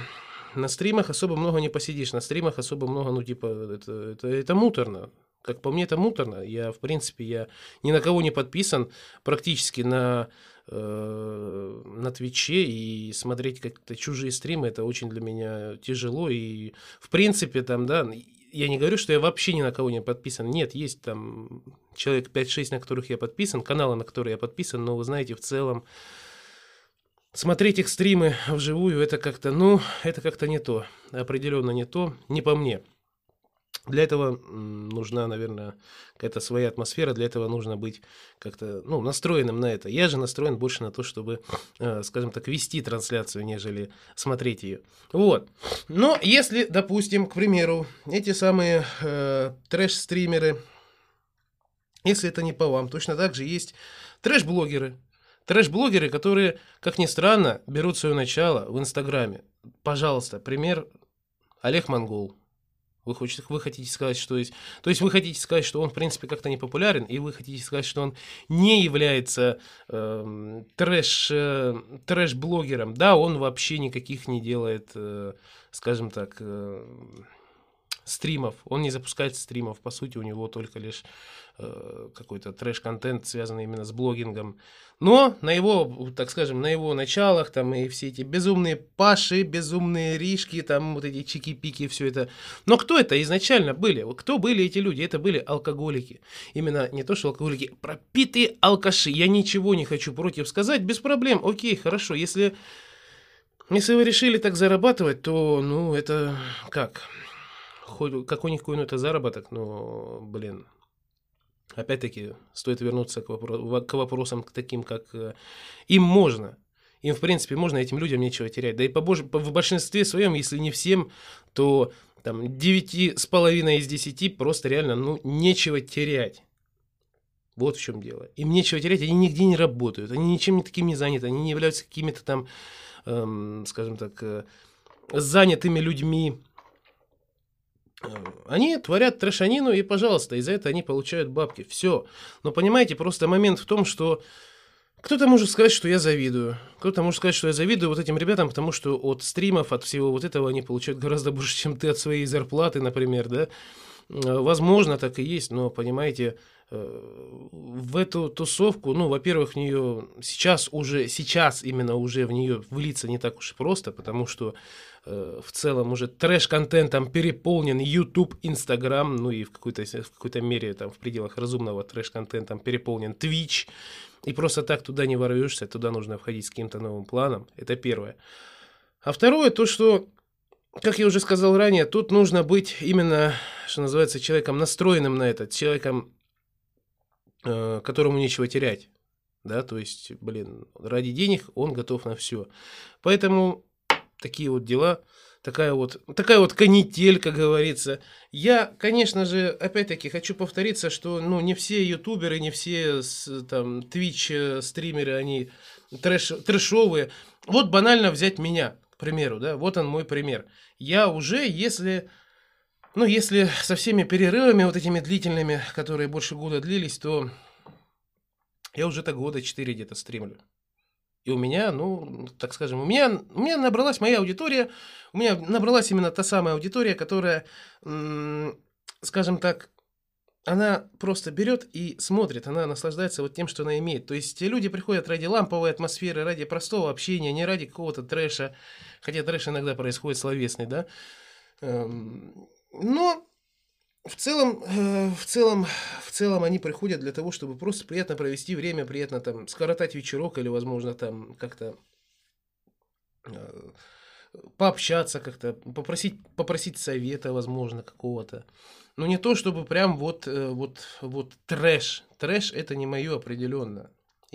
на стримах особо много не посидишь, на стримах особо много, ну, типа, это, это, это муторно. Как по мне, это муторно. Я, в принципе, я ни на кого не подписан практически на, э, на Твиче, и смотреть как-то чужие стримы, это очень для меня тяжело, и, в принципе, там, да, я не говорю, что я вообще ни на кого не подписан. Нет, есть там человек 5-6, на которых я подписан, каналы, на которые я подписан, но вы знаете, в целом, смотреть их стримы вживую, это как-то, ну, это как-то не то. Определенно не то, не по мне. Для этого нужна, наверное, какая-то своя атмосфера, для этого нужно быть как-то, ну, настроенным на это. Я же настроен больше на то, чтобы, э, скажем так, вести трансляцию, нежели смотреть ее. Вот. Но если, допустим, к примеру, эти самые э, трэш-стримеры, если это не по вам, точно так же есть трэш-блогеры, Трэш-блогеры, которые, как ни странно, берут свое начало в Инстаграме. Пожалуйста, пример Олег Монгол. Вы, хотите, вы хотите сказать, что есть... То есть вы хотите сказать, что он, в принципе, как-то не популярен, и вы хотите сказать, что он не является э, трэш, э, трэш-блогером. Да, он вообще никаких не делает, э, скажем так, э, стримов. Он не запускает стримов. По сути, у него только лишь какой-то трэш-контент, связанный именно с блогингом. Но на его, так скажем, на его началах, там и все эти безумные паши, безумные ришки, там вот эти чики-пики, все это. Но кто это изначально были? Кто были эти люди? Это были алкоголики. Именно не то, что алкоголики, пропитые алкаши. Я ничего не хочу против сказать, без проблем. Окей, хорошо, если... Если вы решили так зарабатывать, то, ну, это как? Какой-никакой, ну, это заработок, но, блин, Опять-таки, стоит вернуться к, вопро- к вопросам к таким, как э, им можно. Им, в принципе, можно, этим людям нечего терять. Да и по, в большинстве своем, если не всем, то там 9,5 из 10 просто реально, ну, нечего терять. Вот в чем дело. Им нечего терять, они нигде не работают, они ничем таким не заняты, они не являются какими-то там, эм, скажем так, э, занятыми людьми, они творят трэшанину, и, пожалуйста, из-за этого они получают бабки. Все. Но понимаете, просто момент в том, что кто-то может сказать, что я завидую. Кто-то может сказать, что я завидую вот этим ребятам, потому что от стримов, от всего вот этого они получают гораздо больше, чем ты от своей зарплаты, например, да. Возможно, так и есть, но, понимаете, э, в эту тусовку, ну, во-первых, в нее сейчас уже, сейчас именно уже в нее влиться не так уж и просто, потому что Э, в целом уже трэш-контентом переполнен YouTube, Instagram, ну и в какой-то, в какой-то мере там в пределах разумного трэш-контентом переполнен Twitch, и просто так туда не ворвешься, туда нужно входить с каким-то новым планом, это первое. А второе, то, что, как я уже сказал ранее, тут нужно быть именно, что называется, человеком настроенным на это, человеком, которому нечего терять. Да, то есть, блин, ради денег он готов на все. Поэтому такие вот дела, такая вот, такая вот канитель, как говорится. Я, конечно же, опять-таки хочу повториться, что ну, не все ютуберы, не все там Twitch стримеры, они трэш, трэшовые. Вот банально взять меня, к примеру, да, вот он мой пример. Я уже, если... Ну, если со всеми перерывами вот этими длительными, которые больше года длились, то я уже так года 4 где-то стримлю. И у меня, ну, так скажем, у меня, у меня набралась моя аудитория, у меня набралась именно та самая аудитория, которая, скажем так, она просто берет и смотрит, она наслаждается вот тем, что она имеет. То есть те люди приходят ради ламповой атмосферы, ради простого общения, не ради какого-то трэша, хотя трэш иногда происходит словесный, да. Эм, но в целом, э, в целом, в целом они приходят для того, чтобы просто приятно провести время, приятно там скоротать вечерок или, возможно, там как-то э, пообщаться как-то, попросить, попросить совета, возможно, какого-то. Но не то, чтобы прям вот, э, вот, вот трэш. Трэш это не мое определенно.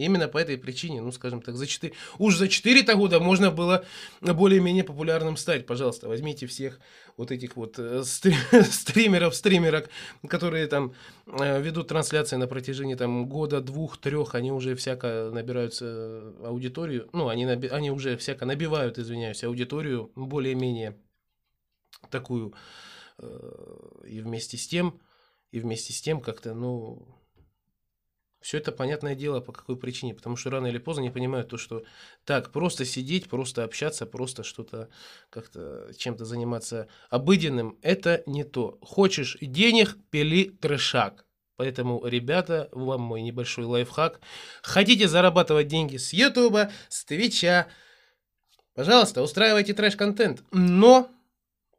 Именно по этой причине, ну, скажем так, за 4, уж за 4 года можно было более-менее популярным стать. Пожалуйста, возьмите всех вот этих вот э, стримеров, стримерок, которые там э, ведут трансляции на протяжении там года, двух, трех, они уже всяко набираются аудиторию, ну, они, наби, они уже всяко набивают, извиняюсь, аудиторию более-менее такую, э, и вместе с тем, и вместе с тем как-то, ну, все это понятное дело, по какой причине. Потому что рано или поздно не понимают то, что так, просто сидеть, просто общаться, просто что-то как-то чем-то заниматься обыденным, это не то. Хочешь денег, пили трешак. Поэтому, ребята, вам мой небольшой лайфхак. Хотите зарабатывать деньги с Ютуба, с Твича, пожалуйста, устраивайте трэш-контент. Но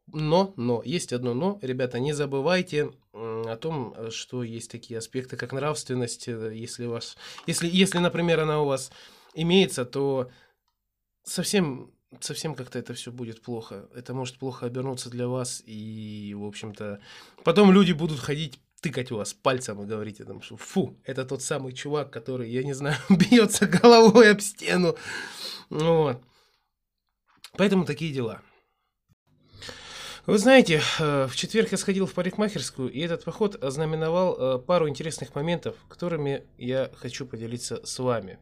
но, но, есть одно но, ребята, не забывайте о том, что есть такие аспекты, как нравственность. Э, если, вас, если, если, например, она у вас имеется, то совсем, совсем как-то это все будет плохо. Это может плохо обернуться для вас, и, в общем-то, потом люди будут ходить тыкать у вас пальцем и говорить, там, что фу, это тот самый чувак, который, я не знаю, бьется головой об стену. Вот. Поэтому такие дела. Вы знаете, э, в четверг я сходил в парикмахерскую, и этот поход ознаменовал э, пару интересных моментов, которыми я хочу поделиться с вами.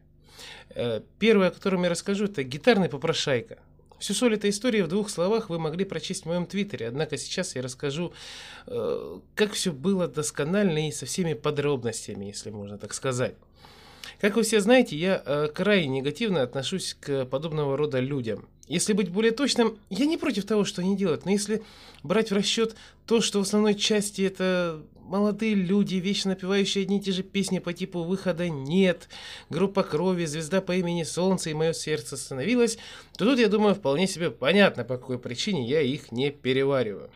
Э, первое, о котором я расскажу, это гитарный попрошайка. Всю соль этой истории в двух словах вы могли прочесть в моем твиттере, однако сейчас я расскажу, как все было досконально и со всеми подробностями, если можно так сказать. Как вы все знаете, я крайне негативно отношусь к подобного рода людям. Если быть более точным, я не против того, что они делают, но если брать в расчет то, что в основной части это молодые люди, вечно напевающие одни и те же песни по типу «Выхода нет», «Группа крови», «Звезда по имени Солнце» и «Мое сердце остановилось», то тут, я думаю, вполне себе понятно, по какой причине я их не перевариваю.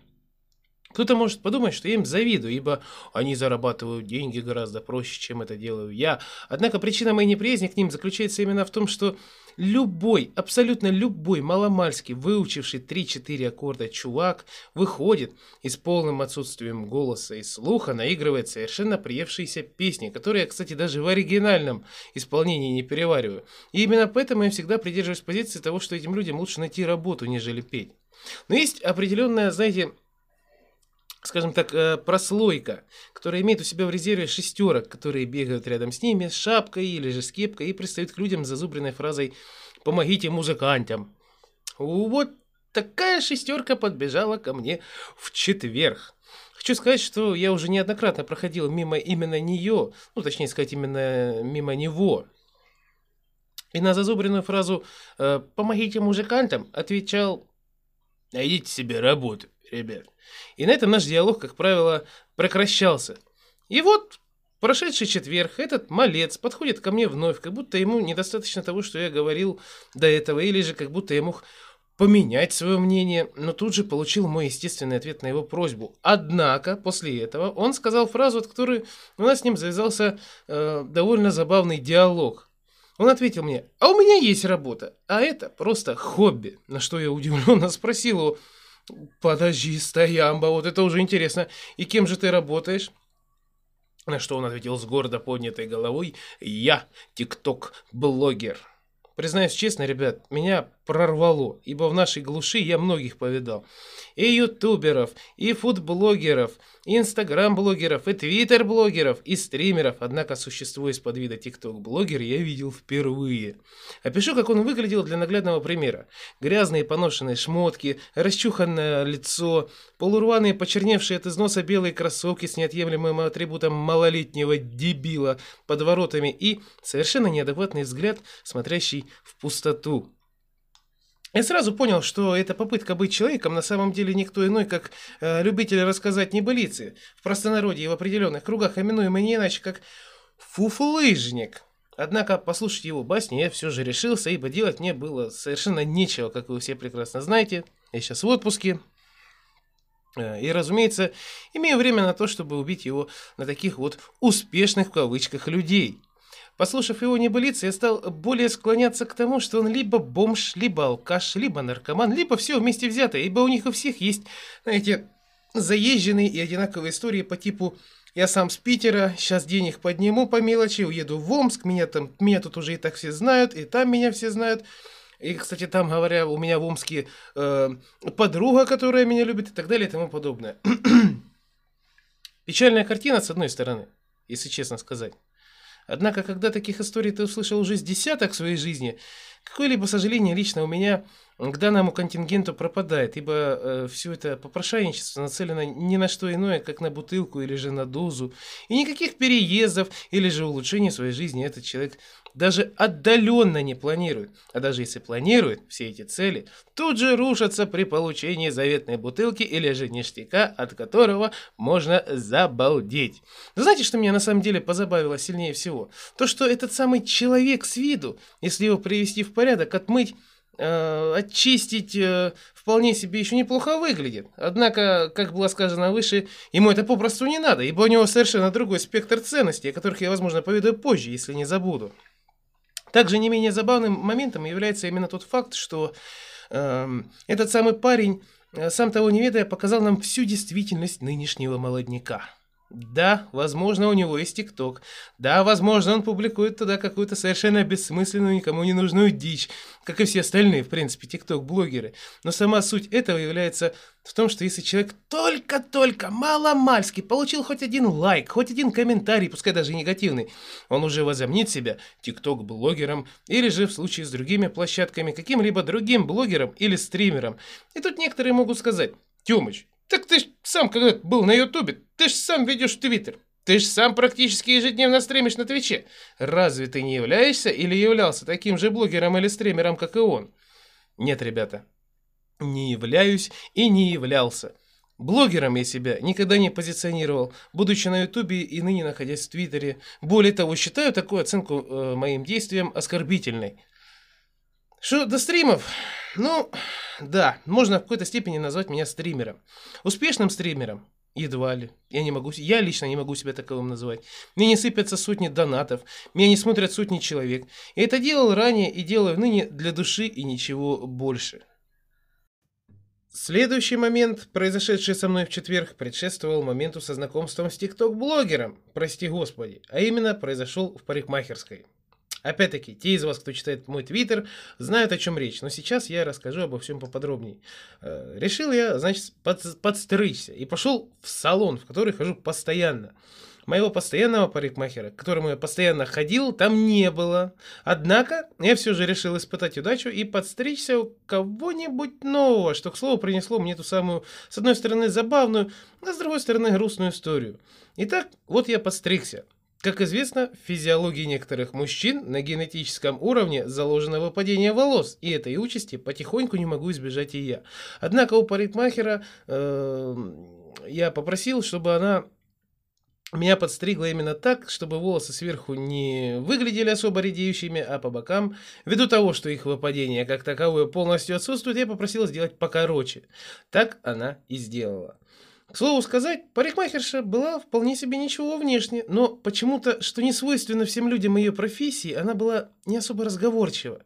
Кто-то может подумать, что я им завидую, ибо они зарабатывают деньги гораздо проще, чем это делаю я. Однако причина моей неприязни к ним заключается именно в том, что любой, абсолютно любой маломальский, выучивший 3-4 аккорда чувак, выходит и с полным отсутствием голоса и слуха наигрывает совершенно приевшиеся песни, которые я, кстати, даже в оригинальном исполнении не перевариваю. И именно поэтому я всегда придерживаюсь позиции того, что этим людям лучше найти работу, нежели петь. Но есть определенная, знаете, скажем так, э, прослойка, которая имеет у себя в резерве шестерок, которые бегают рядом с ними с шапкой или же с кепкой и пристают к людям с зазубренной фразой «помогите музыкантам». Вот такая шестерка подбежала ко мне в четверг. Хочу сказать, что я уже неоднократно проходил мимо именно нее, ну, точнее сказать, именно мимо него. И на зазубренную фразу э, «помогите музыкантам» отвечал «найдите себе работу, ребят». И на этом наш диалог, как правило, прекращался. И вот прошедший четверг этот малец подходит ко мне вновь, как будто ему недостаточно того, что я говорил до этого, или же как будто я мог поменять свое мнение, но тут же получил мой естественный ответ на его просьбу. Однако, после этого он сказал фразу, от которой у нас с ним завязался э, довольно забавный диалог. Он ответил мне, а у меня есть работа, а это просто хобби. На что я удивленно спросил его, Подожди, стоямба, вот это уже интересно. И кем же ты работаешь? На что он ответил с гордо поднятой головой. Я тикток-блогер. Признаюсь честно, ребят, меня прорвало, ибо в нашей глуши я многих повидал. И ютуберов, и фудблогеров, и инстаграм-блогеров, и твиттер-блогеров, и стримеров. Однако существо из-под вида тикток-блогер я видел впервые. Опишу, как он выглядел для наглядного примера. Грязные поношенные шмотки, расчуханное лицо, полурваные почерневшие от износа белые кроссовки с неотъемлемым атрибутом малолетнего дебила под воротами и совершенно неадекватный взгляд, смотрящий в пустоту. Я сразу понял, что эта попытка быть человеком на самом деле никто иной, как э, любитель рассказать небылицы, в простонародье и в определенных кругах, именуемый не иначе, как фуфлыжник. Однако послушать его басни я все же решился, ибо делать мне было совершенно нечего, как вы все прекрасно знаете. Я сейчас в отпуске. Э, и, разумеется, имею время на то, чтобы убить его на таких вот успешных в кавычках людей. Послушав его небылицы, я стал более склоняться к тому, что он либо бомж, либо алкаш, либо наркоман, либо все вместе взятое, ибо у них у всех есть, знаете, заезженные и одинаковые истории по типу «Я сам с Питера, сейчас денег подниму по мелочи, уеду в Омск, меня, там, меня тут уже и так все знают, и там меня все знают». И, кстати, там, говоря, у меня в Омске э, подруга, которая меня любит и так далее и тому подобное. Печальная картина, с одной стороны, если честно сказать. Однако, когда таких историй ты услышал уже с десяток в своей жизни, какое-либо сожаление лично у меня к данному контингенту пропадает, ибо э, все это попрошайничество нацелено ни на что иное, как на бутылку или же на дозу, и никаких переездов или же улучшений своей жизни этот человек даже отдаленно не планирует. А даже если планирует, все эти цели тут же рушатся при получении заветной бутылки или же ништяка, от которого можно забалдеть. Но знаете, что меня на самом деле позабавило сильнее всего? То, что этот самый человек с виду, если его привести в порядок, отмыть, э, очистить э, вполне себе еще неплохо выглядит. Однако, как было сказано выше, ему это попросту не надо, ибо у него совершенно другой спектр ценностей, о которых я, возможно, поведаю позже, если не забуду. Также не менее забавным моментом является именно тот факт, что э, этот самый парень, э, сам того не ведая, показал нам всю действительность нынешнего молодняка. Да, возможно, у него есть ТикТок. Да, возможно, он публикует туда какую-то совершенно бессмысленную, никому не нужную дичь, как и все остальные, в принципе, ТикТок-блогеры. Но сама суть этого является в том, что если человек только-только, маломальски получил хоть один лайк, хоть один комментарий, пускай даже негативный, он уже возомнит себя ТикТок-блогером или же в случае с другими площадками каким-либо другим блогером или стримером. И тут некоторые могут сказать, Тёмыч, так ты ж сам когда был на Ютубе, ты ж сам ведешь Твиттер. Ты ж сам практически ежедневно стримишь на Твиче. Разве ты не являешься или являлся таким же блогером или стримером, как и он? Нет, ребята, не являюсь и не являлся. Блогером я себя никогда не позиционировал, будучи на Ютубе и ныне находясь в Твиттере. Более того, считаю такую оценку э, моим действиям оскорбительной. Что до стримов? Ну, да, можно в какой-то степени назвать меня стримером. Успешным стримером? Едва ли. Я не могу, я лично не могу себя таковым называть. Мне не сыпятся сотни донатов, меня не смотрят сотни человек. Я это делал ранее и делаю ныне для души и ничего больше. Следующий момент, произошедший со мной в четверг, предшествовал моменту со знакомством с тикток-блогером, прости господи, а именно произошел в парикмахерской. Опять-таки, те из вас, кто читает мой твиттер, знают, о чем речь, но сейчас я расскажу обо всем поподробнее. Э, решил я, значит, под, подстричься и пошел в салон, в который хожу постоянно. Моего постоянного парикмахера, к которому я постоянно ходил, там не было. Однако я все же решил испытать удачу и подстричься у кого-нибудь нового, что, к слову, принесло мне ту самую, с одной стороны, забавную, а с другой стороны, грустную историю. Итак, вот я подстригся. Как известно, в физиологии некоторых мужчин на генетическом уровне заложено выпадение волос, и этой участи потихоньку не могу избежать и я. Однако у парикмахера э, я попросил, чтобы она меня подстригла именно так, чтобы волосы сверху не выглядели особо редеющими, а по бокам, ввиду того, что их выпадение как таковое полностью отсутствует, я попросил сделать покороче. Так она и сделала. К слову сказать, парикмахерша была вполне себе ничего внешне, но почему-то, что не свойственно всем людям ее профессии, она была не особо разговорчива.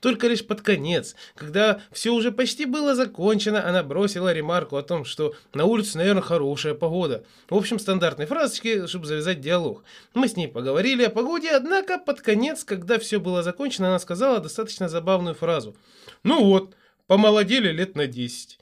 Только лишь под конец, когда все уже почти было закончено, она бросила ремарку о том, что на улице, наверное, хорошая погода. В общем, стандартные фразочки, чтобы завязать диалог. Мы с ней поговорили о погоде, однако под конец, когда все было закончено, она сказала достаточно забавную фразу. «Ну вот, помолодели лет на десять».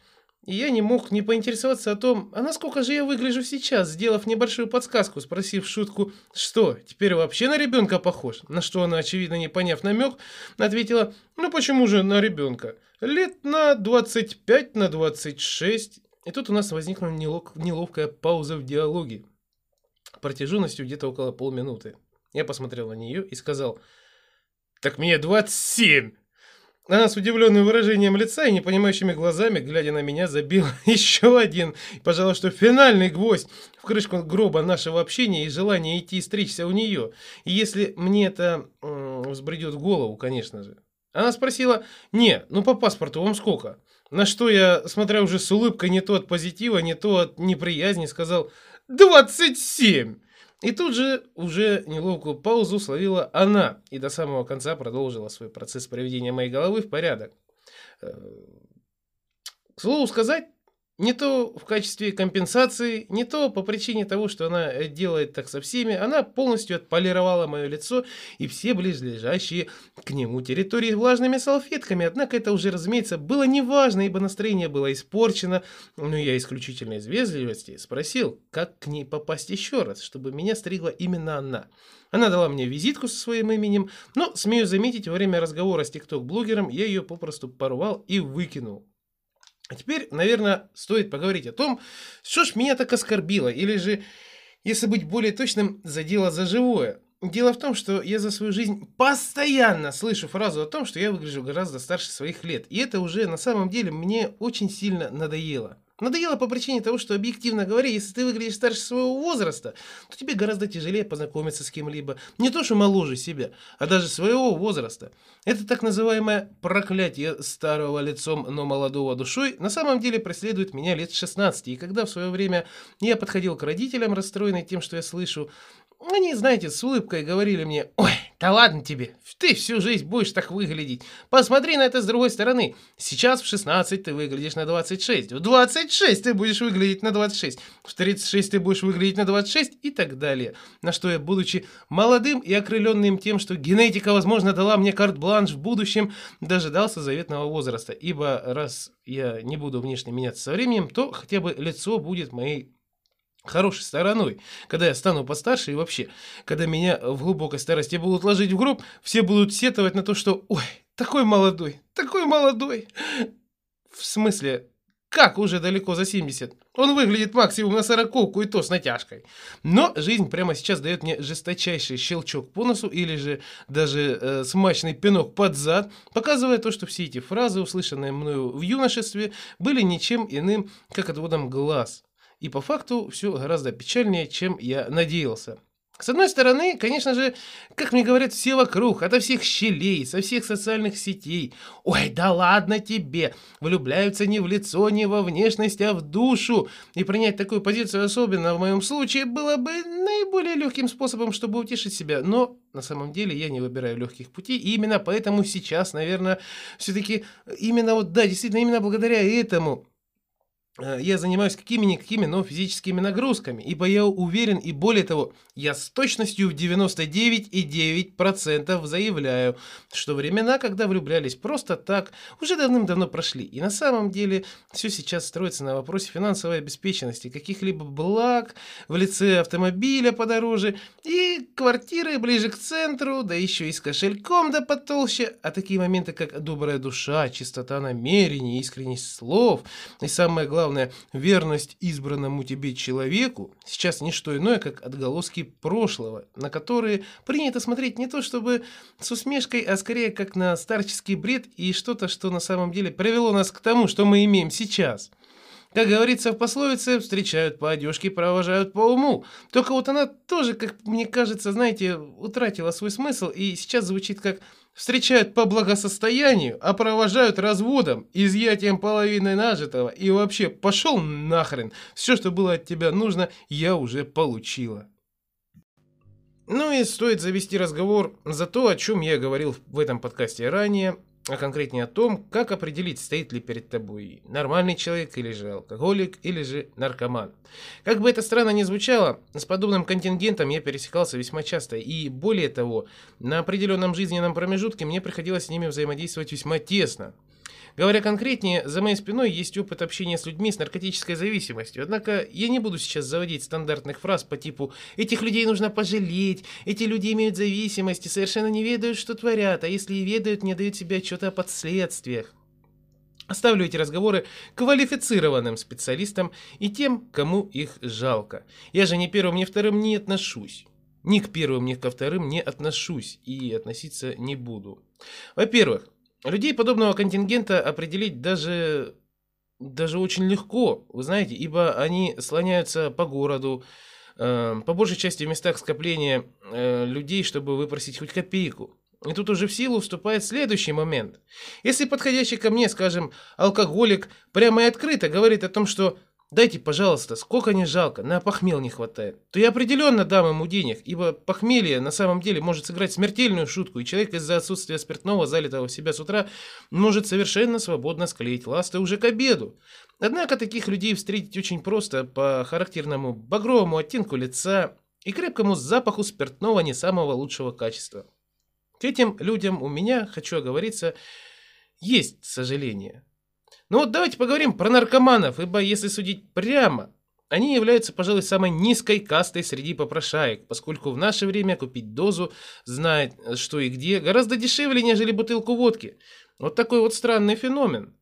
И я не мог не поинтересоваться о том, а насколько же я выгляжу сейчас, сделав небольшую подсказку, спросив шутку, что, теперь вообще на ребенка похож? На что она, очевидно, не поняв намек, ответила, ну почему же на ребенка? Лет на 25, на 26. И тут у нас возникла нелов... неловкая пауза в диалоге, протяженностью где-то около полминуты. Я посмотрел на нее и сказал, так мне 27. Она с удивленным выражением лица и непонимающими глазами, глядя на меня, забила еще один, пожалуй, что финальный гвоздь в крышку гроба нашего общения и желания идти и стричься у нее. И если мне это м- взбредет голову, конечно же. Она спросила, не, ну по паспорту вам сколько? На что я, смотря уже с улыбкой не то от позитива, не то от неприязни, сказал, двадцать семь. И тут же уже неловкую паузу словила она и до самого конца продолжила свой процесс приведения моей головы в порядок. Э, к слову сказать, не то в качестве компенсации, не то по причине того, что она э, делает так со всеми, она полностью отполировала мое лицо и все близлежащие к нему территории влажными салфетками. Однако это уже, разумеется, было неважно, ибо настроение было испорчено. Но я исключительно из вежливости спросил, как к ней попасть еще раз, чтобы меня стригла именно она. Она дала мне визитку со своим именем, но, смею заметить, во время разговора с тикток-блогером я ее попросту порвал и выкинул. А теперь, наверное, стоит поговорить о том, что ж меня так оскорбило, или же, если быть более точным, задело за живое. Дело в том, что я за свою жизнь постоянно слышу фразу о том, что я выгляжу гораздо старше своих лет. И это уже на самом деле мне очень сильно надоело. Надоело по причине того, что, объективно говоря, если ты выглядишь старше своего возраста, то тебе гораздо тяжелее познакомиться с кем-либо. Не то, что моложе себя, а даже своего возраста. Это так называемое проклятие старого лицом, но молодого душой на самом деле преследует меня лет 16. И когда в свое время я подходил к родителям, расстроенный тем, что я слышу, они, знаете, с улыбкой говорили мне, ой, да ладно тебе, ты всю жизнь будешь так выглядеть. Посмотри на это с другой стороны. Сейчас в 16 ты выглядишь на 26, в 26 ты будешь выглядеть на 26, в 36 ты будешь выглядеть на 26 и так далее. На что я, будучи молодым и окрыленным тем, что генетика, возможно, дала мне карт-бланш в будущем, дожидался заветного возраста. Ибо раз я не буду внешне меняться со временем, то хотя бы лицо будет моей хорошей стороной. Когда я стану постарше и вообще, когда меня в глубокой старости будут ложить в гроб, все будут сетовать на то, что «Ой, такой молодой, такой молодой». В смысле, как уже далеко за 70? Он выглядит максимум на сороковку и то с натяжкой. Но жизнь прямо сейчас дает мне жесточайший щелчок по носу или же даже э, смачный пинок под зад, показывая то, что все эти фразы, услышанные мною в юношестве, были ничем иным, как отводом глаз. И по факту все гораздо печальнее, чем я надеялся. С одной стороны, конечно же, как мне говорят все вокруг, ото всех щелей, со всех социальных сетей. Ой, да ладно тебе! Влюбляются не в лицо, не во внешность, а в душу. И принять такую позицию, особенно в моем случае, было бы наиболее легким способом, чтобы утешить себя. Но на самом деле я не выбираю легких путей, и именно поэтому сейчас, наверное, все-таки именно вот, да, действительно, именно благодаря этому я занимаюсь какими-никакими, но физическими нагрузками, ибо я уверен и более того, я с точностью в 99,9% заявляю, что времена, когда влюблялись просто так, уже давным-давно прошли. И на самом деле все сейчас строится на вопросе финансовой обеспеченности, каких-либо благ в лице автомобиля подороже и квартиры ближе к центру, да еще и с кошельком да потолще. А такие моменты, как добрая душа, чистота намерений, искренность слов и самое главное, главное, верность избранному тебе человеку, сейчас не что иное, как отголоски прошлого, на которые принято смотреть не то чтобы с усмешкой, а скорее как на старческий бред и что-то, что на самом деле привело нас к тому, что мы имеем сейчас. Как говорится в пословице, встречают по одежке, провожают по уму. Только вот она тоже, как мне кажется, знаете, утратила свой смысл и сейчас звучит как встречают по благосостоянию, а провожают разводом, изъятием половины нажитого и вообще пошел нахрен. Все, что было от тебя нужно, я уже получила. Ну и стоит завести разговор за то, о чем я говорил в этом подкасте ранее, а конкретнее о том, как определить, стоит ли перед тобой нормальный человек или же алкоголик, или же наркоман. Как бы это странно ни звучало, с подобным контингентом я пересекался весьма часто, и более того, на определенном жизненном промежутке мне приходилось с ними взаимодействовать весьма тесно. Говоря конкретнее, за моей спиной есть опыт общения с людьми с наркотической зависимостью. Однако я не буду сейчас заводить стандартных фраз по типу «этих людей нужно пожалеть», «эти люди имеют зависимость и совершенно не ведают, что творят, а если и ведают, не дают себе отчета о последствиях». Оставлю эти разговоры квалифицированным специалистам и тем, кому их жалко. Я же ни первым, ни вторым не отношусь. Ни к первым, ни ко вторым не отношусь и относиться не буду. Во-первых, Людей подобного контингента определить даже, даже очень легко, вы знаете, ибо они слоняются по городу, э, по большей части в местах скопления э, людей, чтобы выпросить хоть копейку. И тут уже в силу вступает следующий момент. Если подходящий ко мне, скажем, алкоголик прямо и открыто говорит о том, что Дайте, пожалуйста, сколько не жалко, на похмел не хватает. То я определенно дам ему денег, ибо похмелье на самом деле может сыграть смертельную шутку, и человек из-за отсутствия спиртного, залитого в себя с утра, может совершенно свободно склеить ласты уже к обеду. Однако таких людей встретить очень просто по характерному багровому оттенку лица и крепкому запаху спиртного не самого лучшего качества. К этим людям у меня, хочу оговориться, есть сожаление. Ну вот давайте поговорим про наркоманов, ибо если судить прямо, они являются, пожалуй, самой низкой кастой среди попрошаек, поскольку в наше время купить дозу, знает что и где, гораздо дешевле, нежели бутылку водки. Вот такой вот странный феномен.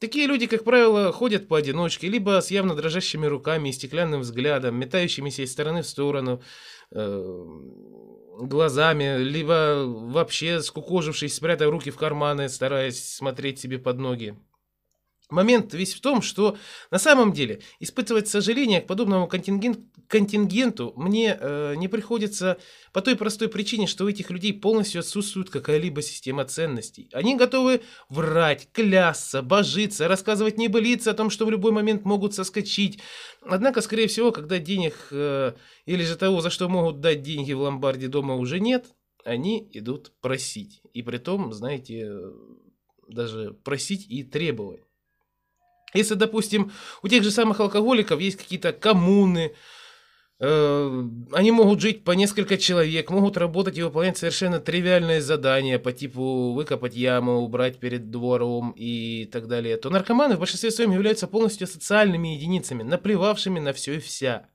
Такие люди, как правило, ходят поодиночке, либо с явно дрожащими руками и стеклянным взглядом, метающимися из стороны в сторону, э, глазами, либо вообще скукожившись, спрятав руки в карманы, стараясь смотреть себе под ноги. Момент весь в том, что на самом деле испытывать сожаление к подобному контингент, контингенту мне э, не приходится по той простой причине, что у этих людей полностью отсутствует какая-либо система ценностей. Они готовы врать, клясться, божиться, рассказывать небылицы о том, что в любой момент могут соскочить. Однако, скорее всего, когда денег э, или же того, за что могут дать деньги в ломбарде дома уже нет, они идут просить. И при том, знаете, даже просить и требовать. Если, допустим, у тех же самых алкоголиков есть какие-то коммуны, э, они могут жить по несколько человек, могут работать и выполнять совершенно тривиальные задания по типу выкопать яму, убрать перед двором и так далее, то наркоманы в большинстве своем являются полностью социальными единицами, наплевавшими на все и вся.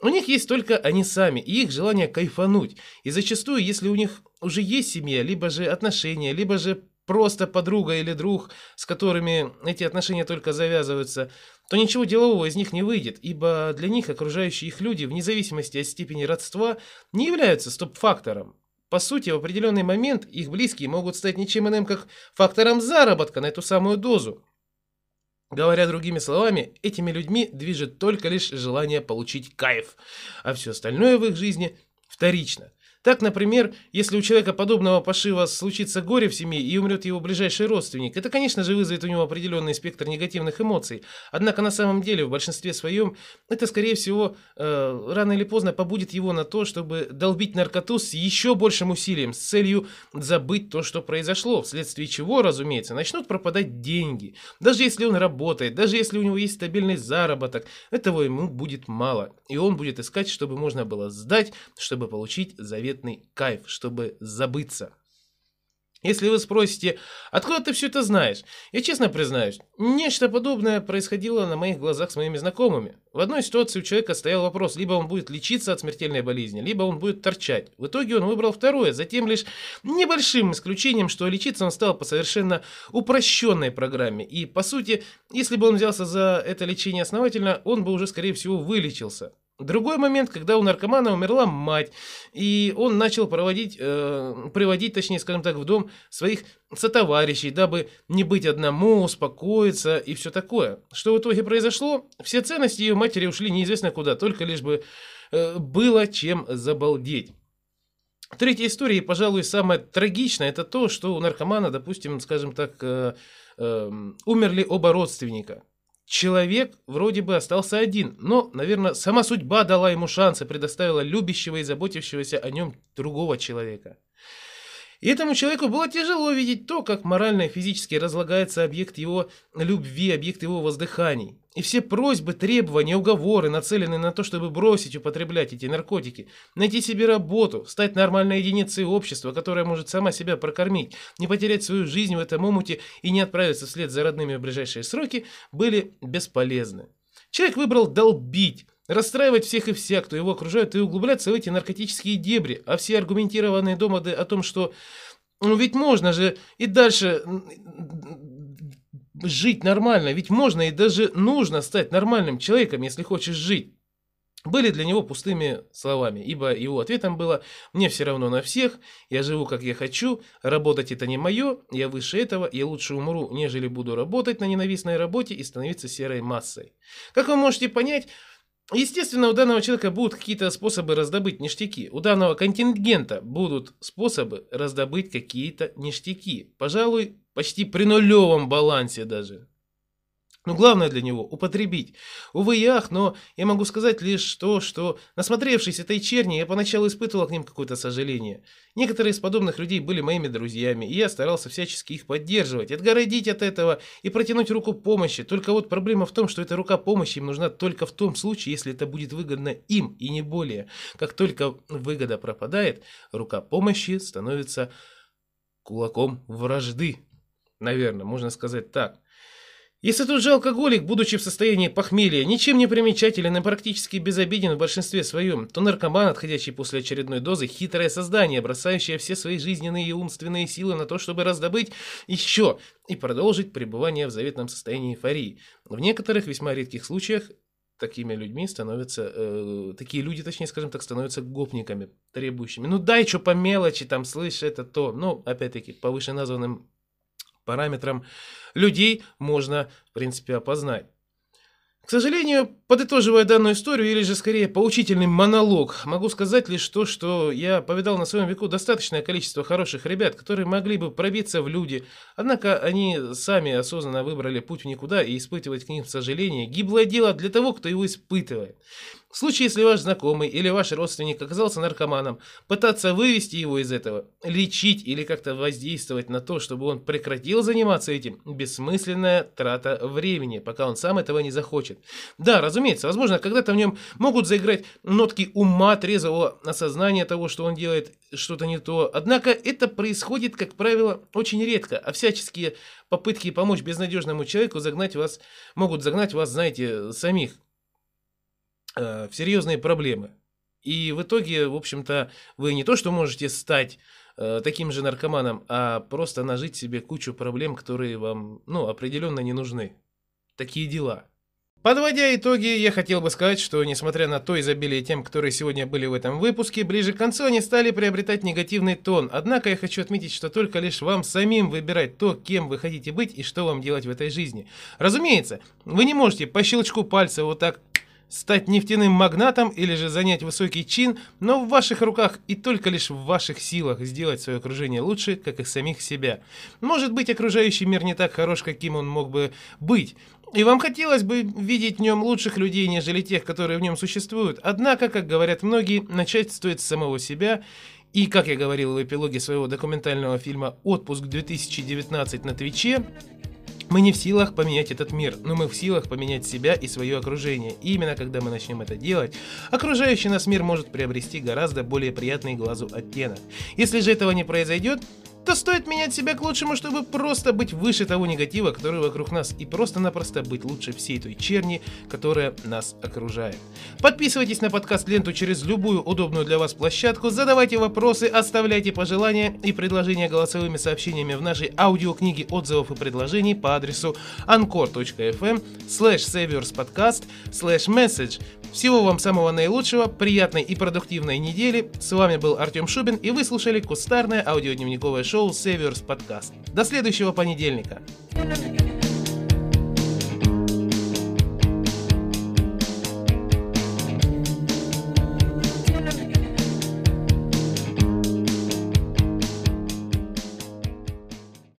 У них есть только они сами и их желание кайфануть. И зачастую, если у них уже есть семья, либо же отношения, либо же просто подруга или друг, с которыми эти отношения только завязываются, то ничего делового из них не выйдет, ибо для них окружающие их люди, вне зависимости от степени родства, не являются стоп-фактором. По сути, в определенный момент их близкие могут стать ничем иным, как фактором заработка на эту самую дозу. Говоря другими словами, этими людьми движет только лишь желание получить кайф, а все остальное в их жизни вторично – так, например, если у человека подобного пошива случится горе в семье и умрет его ближайший родственник, это, конечно же, вызовет у него определенный спектр негативных эмоций. Однако на самом деле, в большинстве своем, это, скорее всего, э, рано или поздно побудит его на то, чтобы долбить наркоту с еще большим усилием, с целью забыть то, что произошло, вследствие чего, разумеется, начнут пропадать деньги. Даже если он работает, даже если у него есть стабильный заработок, этого ему будет мало. И он будет искать, чтобы можно было сдать, чтобы получить завет невероятный кайф, чтобы забыться. Если вы спросите, откуда ты все это знаешь, я честно признаюсь, нечто подобное происходило на моих глазах с моими знакомыми. В одной ситуации у человека стоял вопрос, либо он будет лечиться от смертельной болезни, либо он будет торчать. В итоге он выбрал второе, затем лишь небольшим исключением, что лечиться он стал по совершенно упрощенной программе. И по сути, если бы он взялся за это лечение основательно, он бы уже скорее всего вылечился. Другой момент, когда у наркомана умерла мать, и он начал проводить, э, приводить, точнее, скажем так, в дом своих сотоварищей, дабы не быть одному, успокоиться и все такое. Что в итоге произошло? Все ценности ее матери ушли неизвестно куда, только лишь бы э, было чем забалдеть. Третья история, и, пожалуй, самая трагичная, это то, что у наркомана, допустим, скажем так, э, э, умерли оба родственника. Человек вроде бы остался один, но, наверное, сама судьба дала ему шанс и предоставила любящего и заботившегося о нем другого человека. И этому человеку было тяжело видеть то, как морально и физически разлагается объект его любви, объект его воздыханий. И все просьбы, требования, уговоры нацелены на то, чтобы бросить употреблять эти наркотики, найти себе работу, стать нормальной единицей общества, которая может сама себя прокормить, не потерять свою жизнь в этом омуте и не отправиться вслед за родными в ближайшие сроки, были бесполезны. Человек выбрал долбить, расстраивать всех и вся, кто его окружает, и углубляться в эти наркотические дебри, а все аргументированные домоды о том, что ну ведь можно же и дальше жить нормально, ведь можно и даже нужно стать нормальным человеком, если хочешь жить были для него пустыми словами, ибо его ответом было «мне все равно на всех, я живу как я хочу, работать это не мое, я выше этого, я лучше умру, нежели буду работать на ненавистной работе и становиться серой массой». Как вы можете понять, Естественно, у данного человека будут какие-то способы раздобыть ништяки. У данного контингента будут способы раздобыть какие-то ништяки. Пожалуй, почти при нулевом балансе даже. Но главное для него – употребить. Увы ах, но я могу сказать лишь то, что, насмотревшись этой черни, я поначалу испытывал к ним какое-то сожаление. Некоторые из подобных людей были моими друзьями, и я старался всячески их поддерживать, отгородить от этого и протянуть руку помощи. Только вот проблема в том, что эта рука помощи им нужна только в том случае, если это будет выгодно им, и не более. Как только выгода пропадает, рука помощи становится кулаком вражды. Наверное, можно сказать так. Если тот же алкоголик, будучи в состоянии похмелья, ничем не примечателен и практически безобиден в большинстве своем, то наркоман, отходящий после очередной дозы, хитрое создание, бросающее все свои жизненные и умственные силы на то, чтобы раздобыть еще и продолжить пребывание в заветном состоянии эйфории. В некоторых весьма редких случаях такими людьми становятся, э, такие люди, точнее, скажем так, становятся гопниками, требующими. Ну дай что по мелочи, там, слышь, это то. Ну, опять-таки, по вышеназванным параметрам людей можно, в принципе, опознать. К сожалению, подытоживая данную историю, или же скорее поучительный монолог, могу сказать лишь то, что я повидал на своем веку достаточное количество хороших ребят, которые могли бы пробиться в люди, однако они сами осознанно выбрали путь в никуда и испытывать к ним сожаление – гиблое дело для того, кто его испытывает. В случае, если ваш знакомый или ваш родственник оказался наркоманом, пытаться вывести его из этого, лечить или как-то воздействовать на то, чтобы он прекратил заниматься этим, бессмысленная трата времени, пока он сам этого не захочет. Да, разумеется, возможно, когда-то в нем могут заиграть нотки ума, трезвого осознания того, что он делает что-то не то. Однако это происходит, как правило, очень редко, а всяческие попытки помочь безнадежному человеку загнать вас, могут загнать вас, знаете, самих Э, в серьезные проблемы. И в итоге, в общем-то, вы не то, что можете стать э, таким же наркоманом, а просто нажить себе кучу проблем, которые вам, ну, определенно не нужны. Такие дела. Подводя итоги, я хотел бы сказать, что несмотря на то изобилие тем, которые сегодня были в этом выпуске, ближе к концу они стали приобретать негативный тон. Однако я хочу отметить, что только лишь вам самим выбирать то, кем вы хотите быть и что вам делать в этой жизни. Разумеется, вы не можете по щелчку пальца вот так стать нефтяным магнатом или же занять высокий чин, но в ваших руках и только лишь в ваших силах сделать свое окружение лучше, как и самих себя. Может быть, окружающий мир не так хорош, каким он мог бы быть, и вам хотелось бы видеть в нем лучших людей, нежели тех, которые в нем существуют. Однако, как говорят многие, начать стоит с самого себя. И, как я говорил в эпилоге своего документального фильма «Отпуск 2019» на Твиче, мы не в силах поменять этот мир, но мы в силах поменять себя и свое окружение. И именно когда мы начнем это делать, окружающий нас мир может приобрести гораздо более приятный глазу оттенок. Если же этого не произойдет, то стоит менять себя к лучшему, чтобы просто быть выше того негатива, который вокруг нас, и просто-напросто быть лучше всей той черни, которая нас окружает. Подписывайтесь на подкаст ленту через любую удобную для вас площадку, задавайте вопросы, оставляйте пожелания и предложения голосовыми сообщениями в нашей аудиокниге отзывов и предложений по адресу anchor.fm slash podcast slash message. Всего вам самого наилучшего, приятной и продуктивной недели. С вами был Артем Шубин, и вы слушали кустарное аудиодневниковое шоу Saviors Podcast. До следующего понедельника.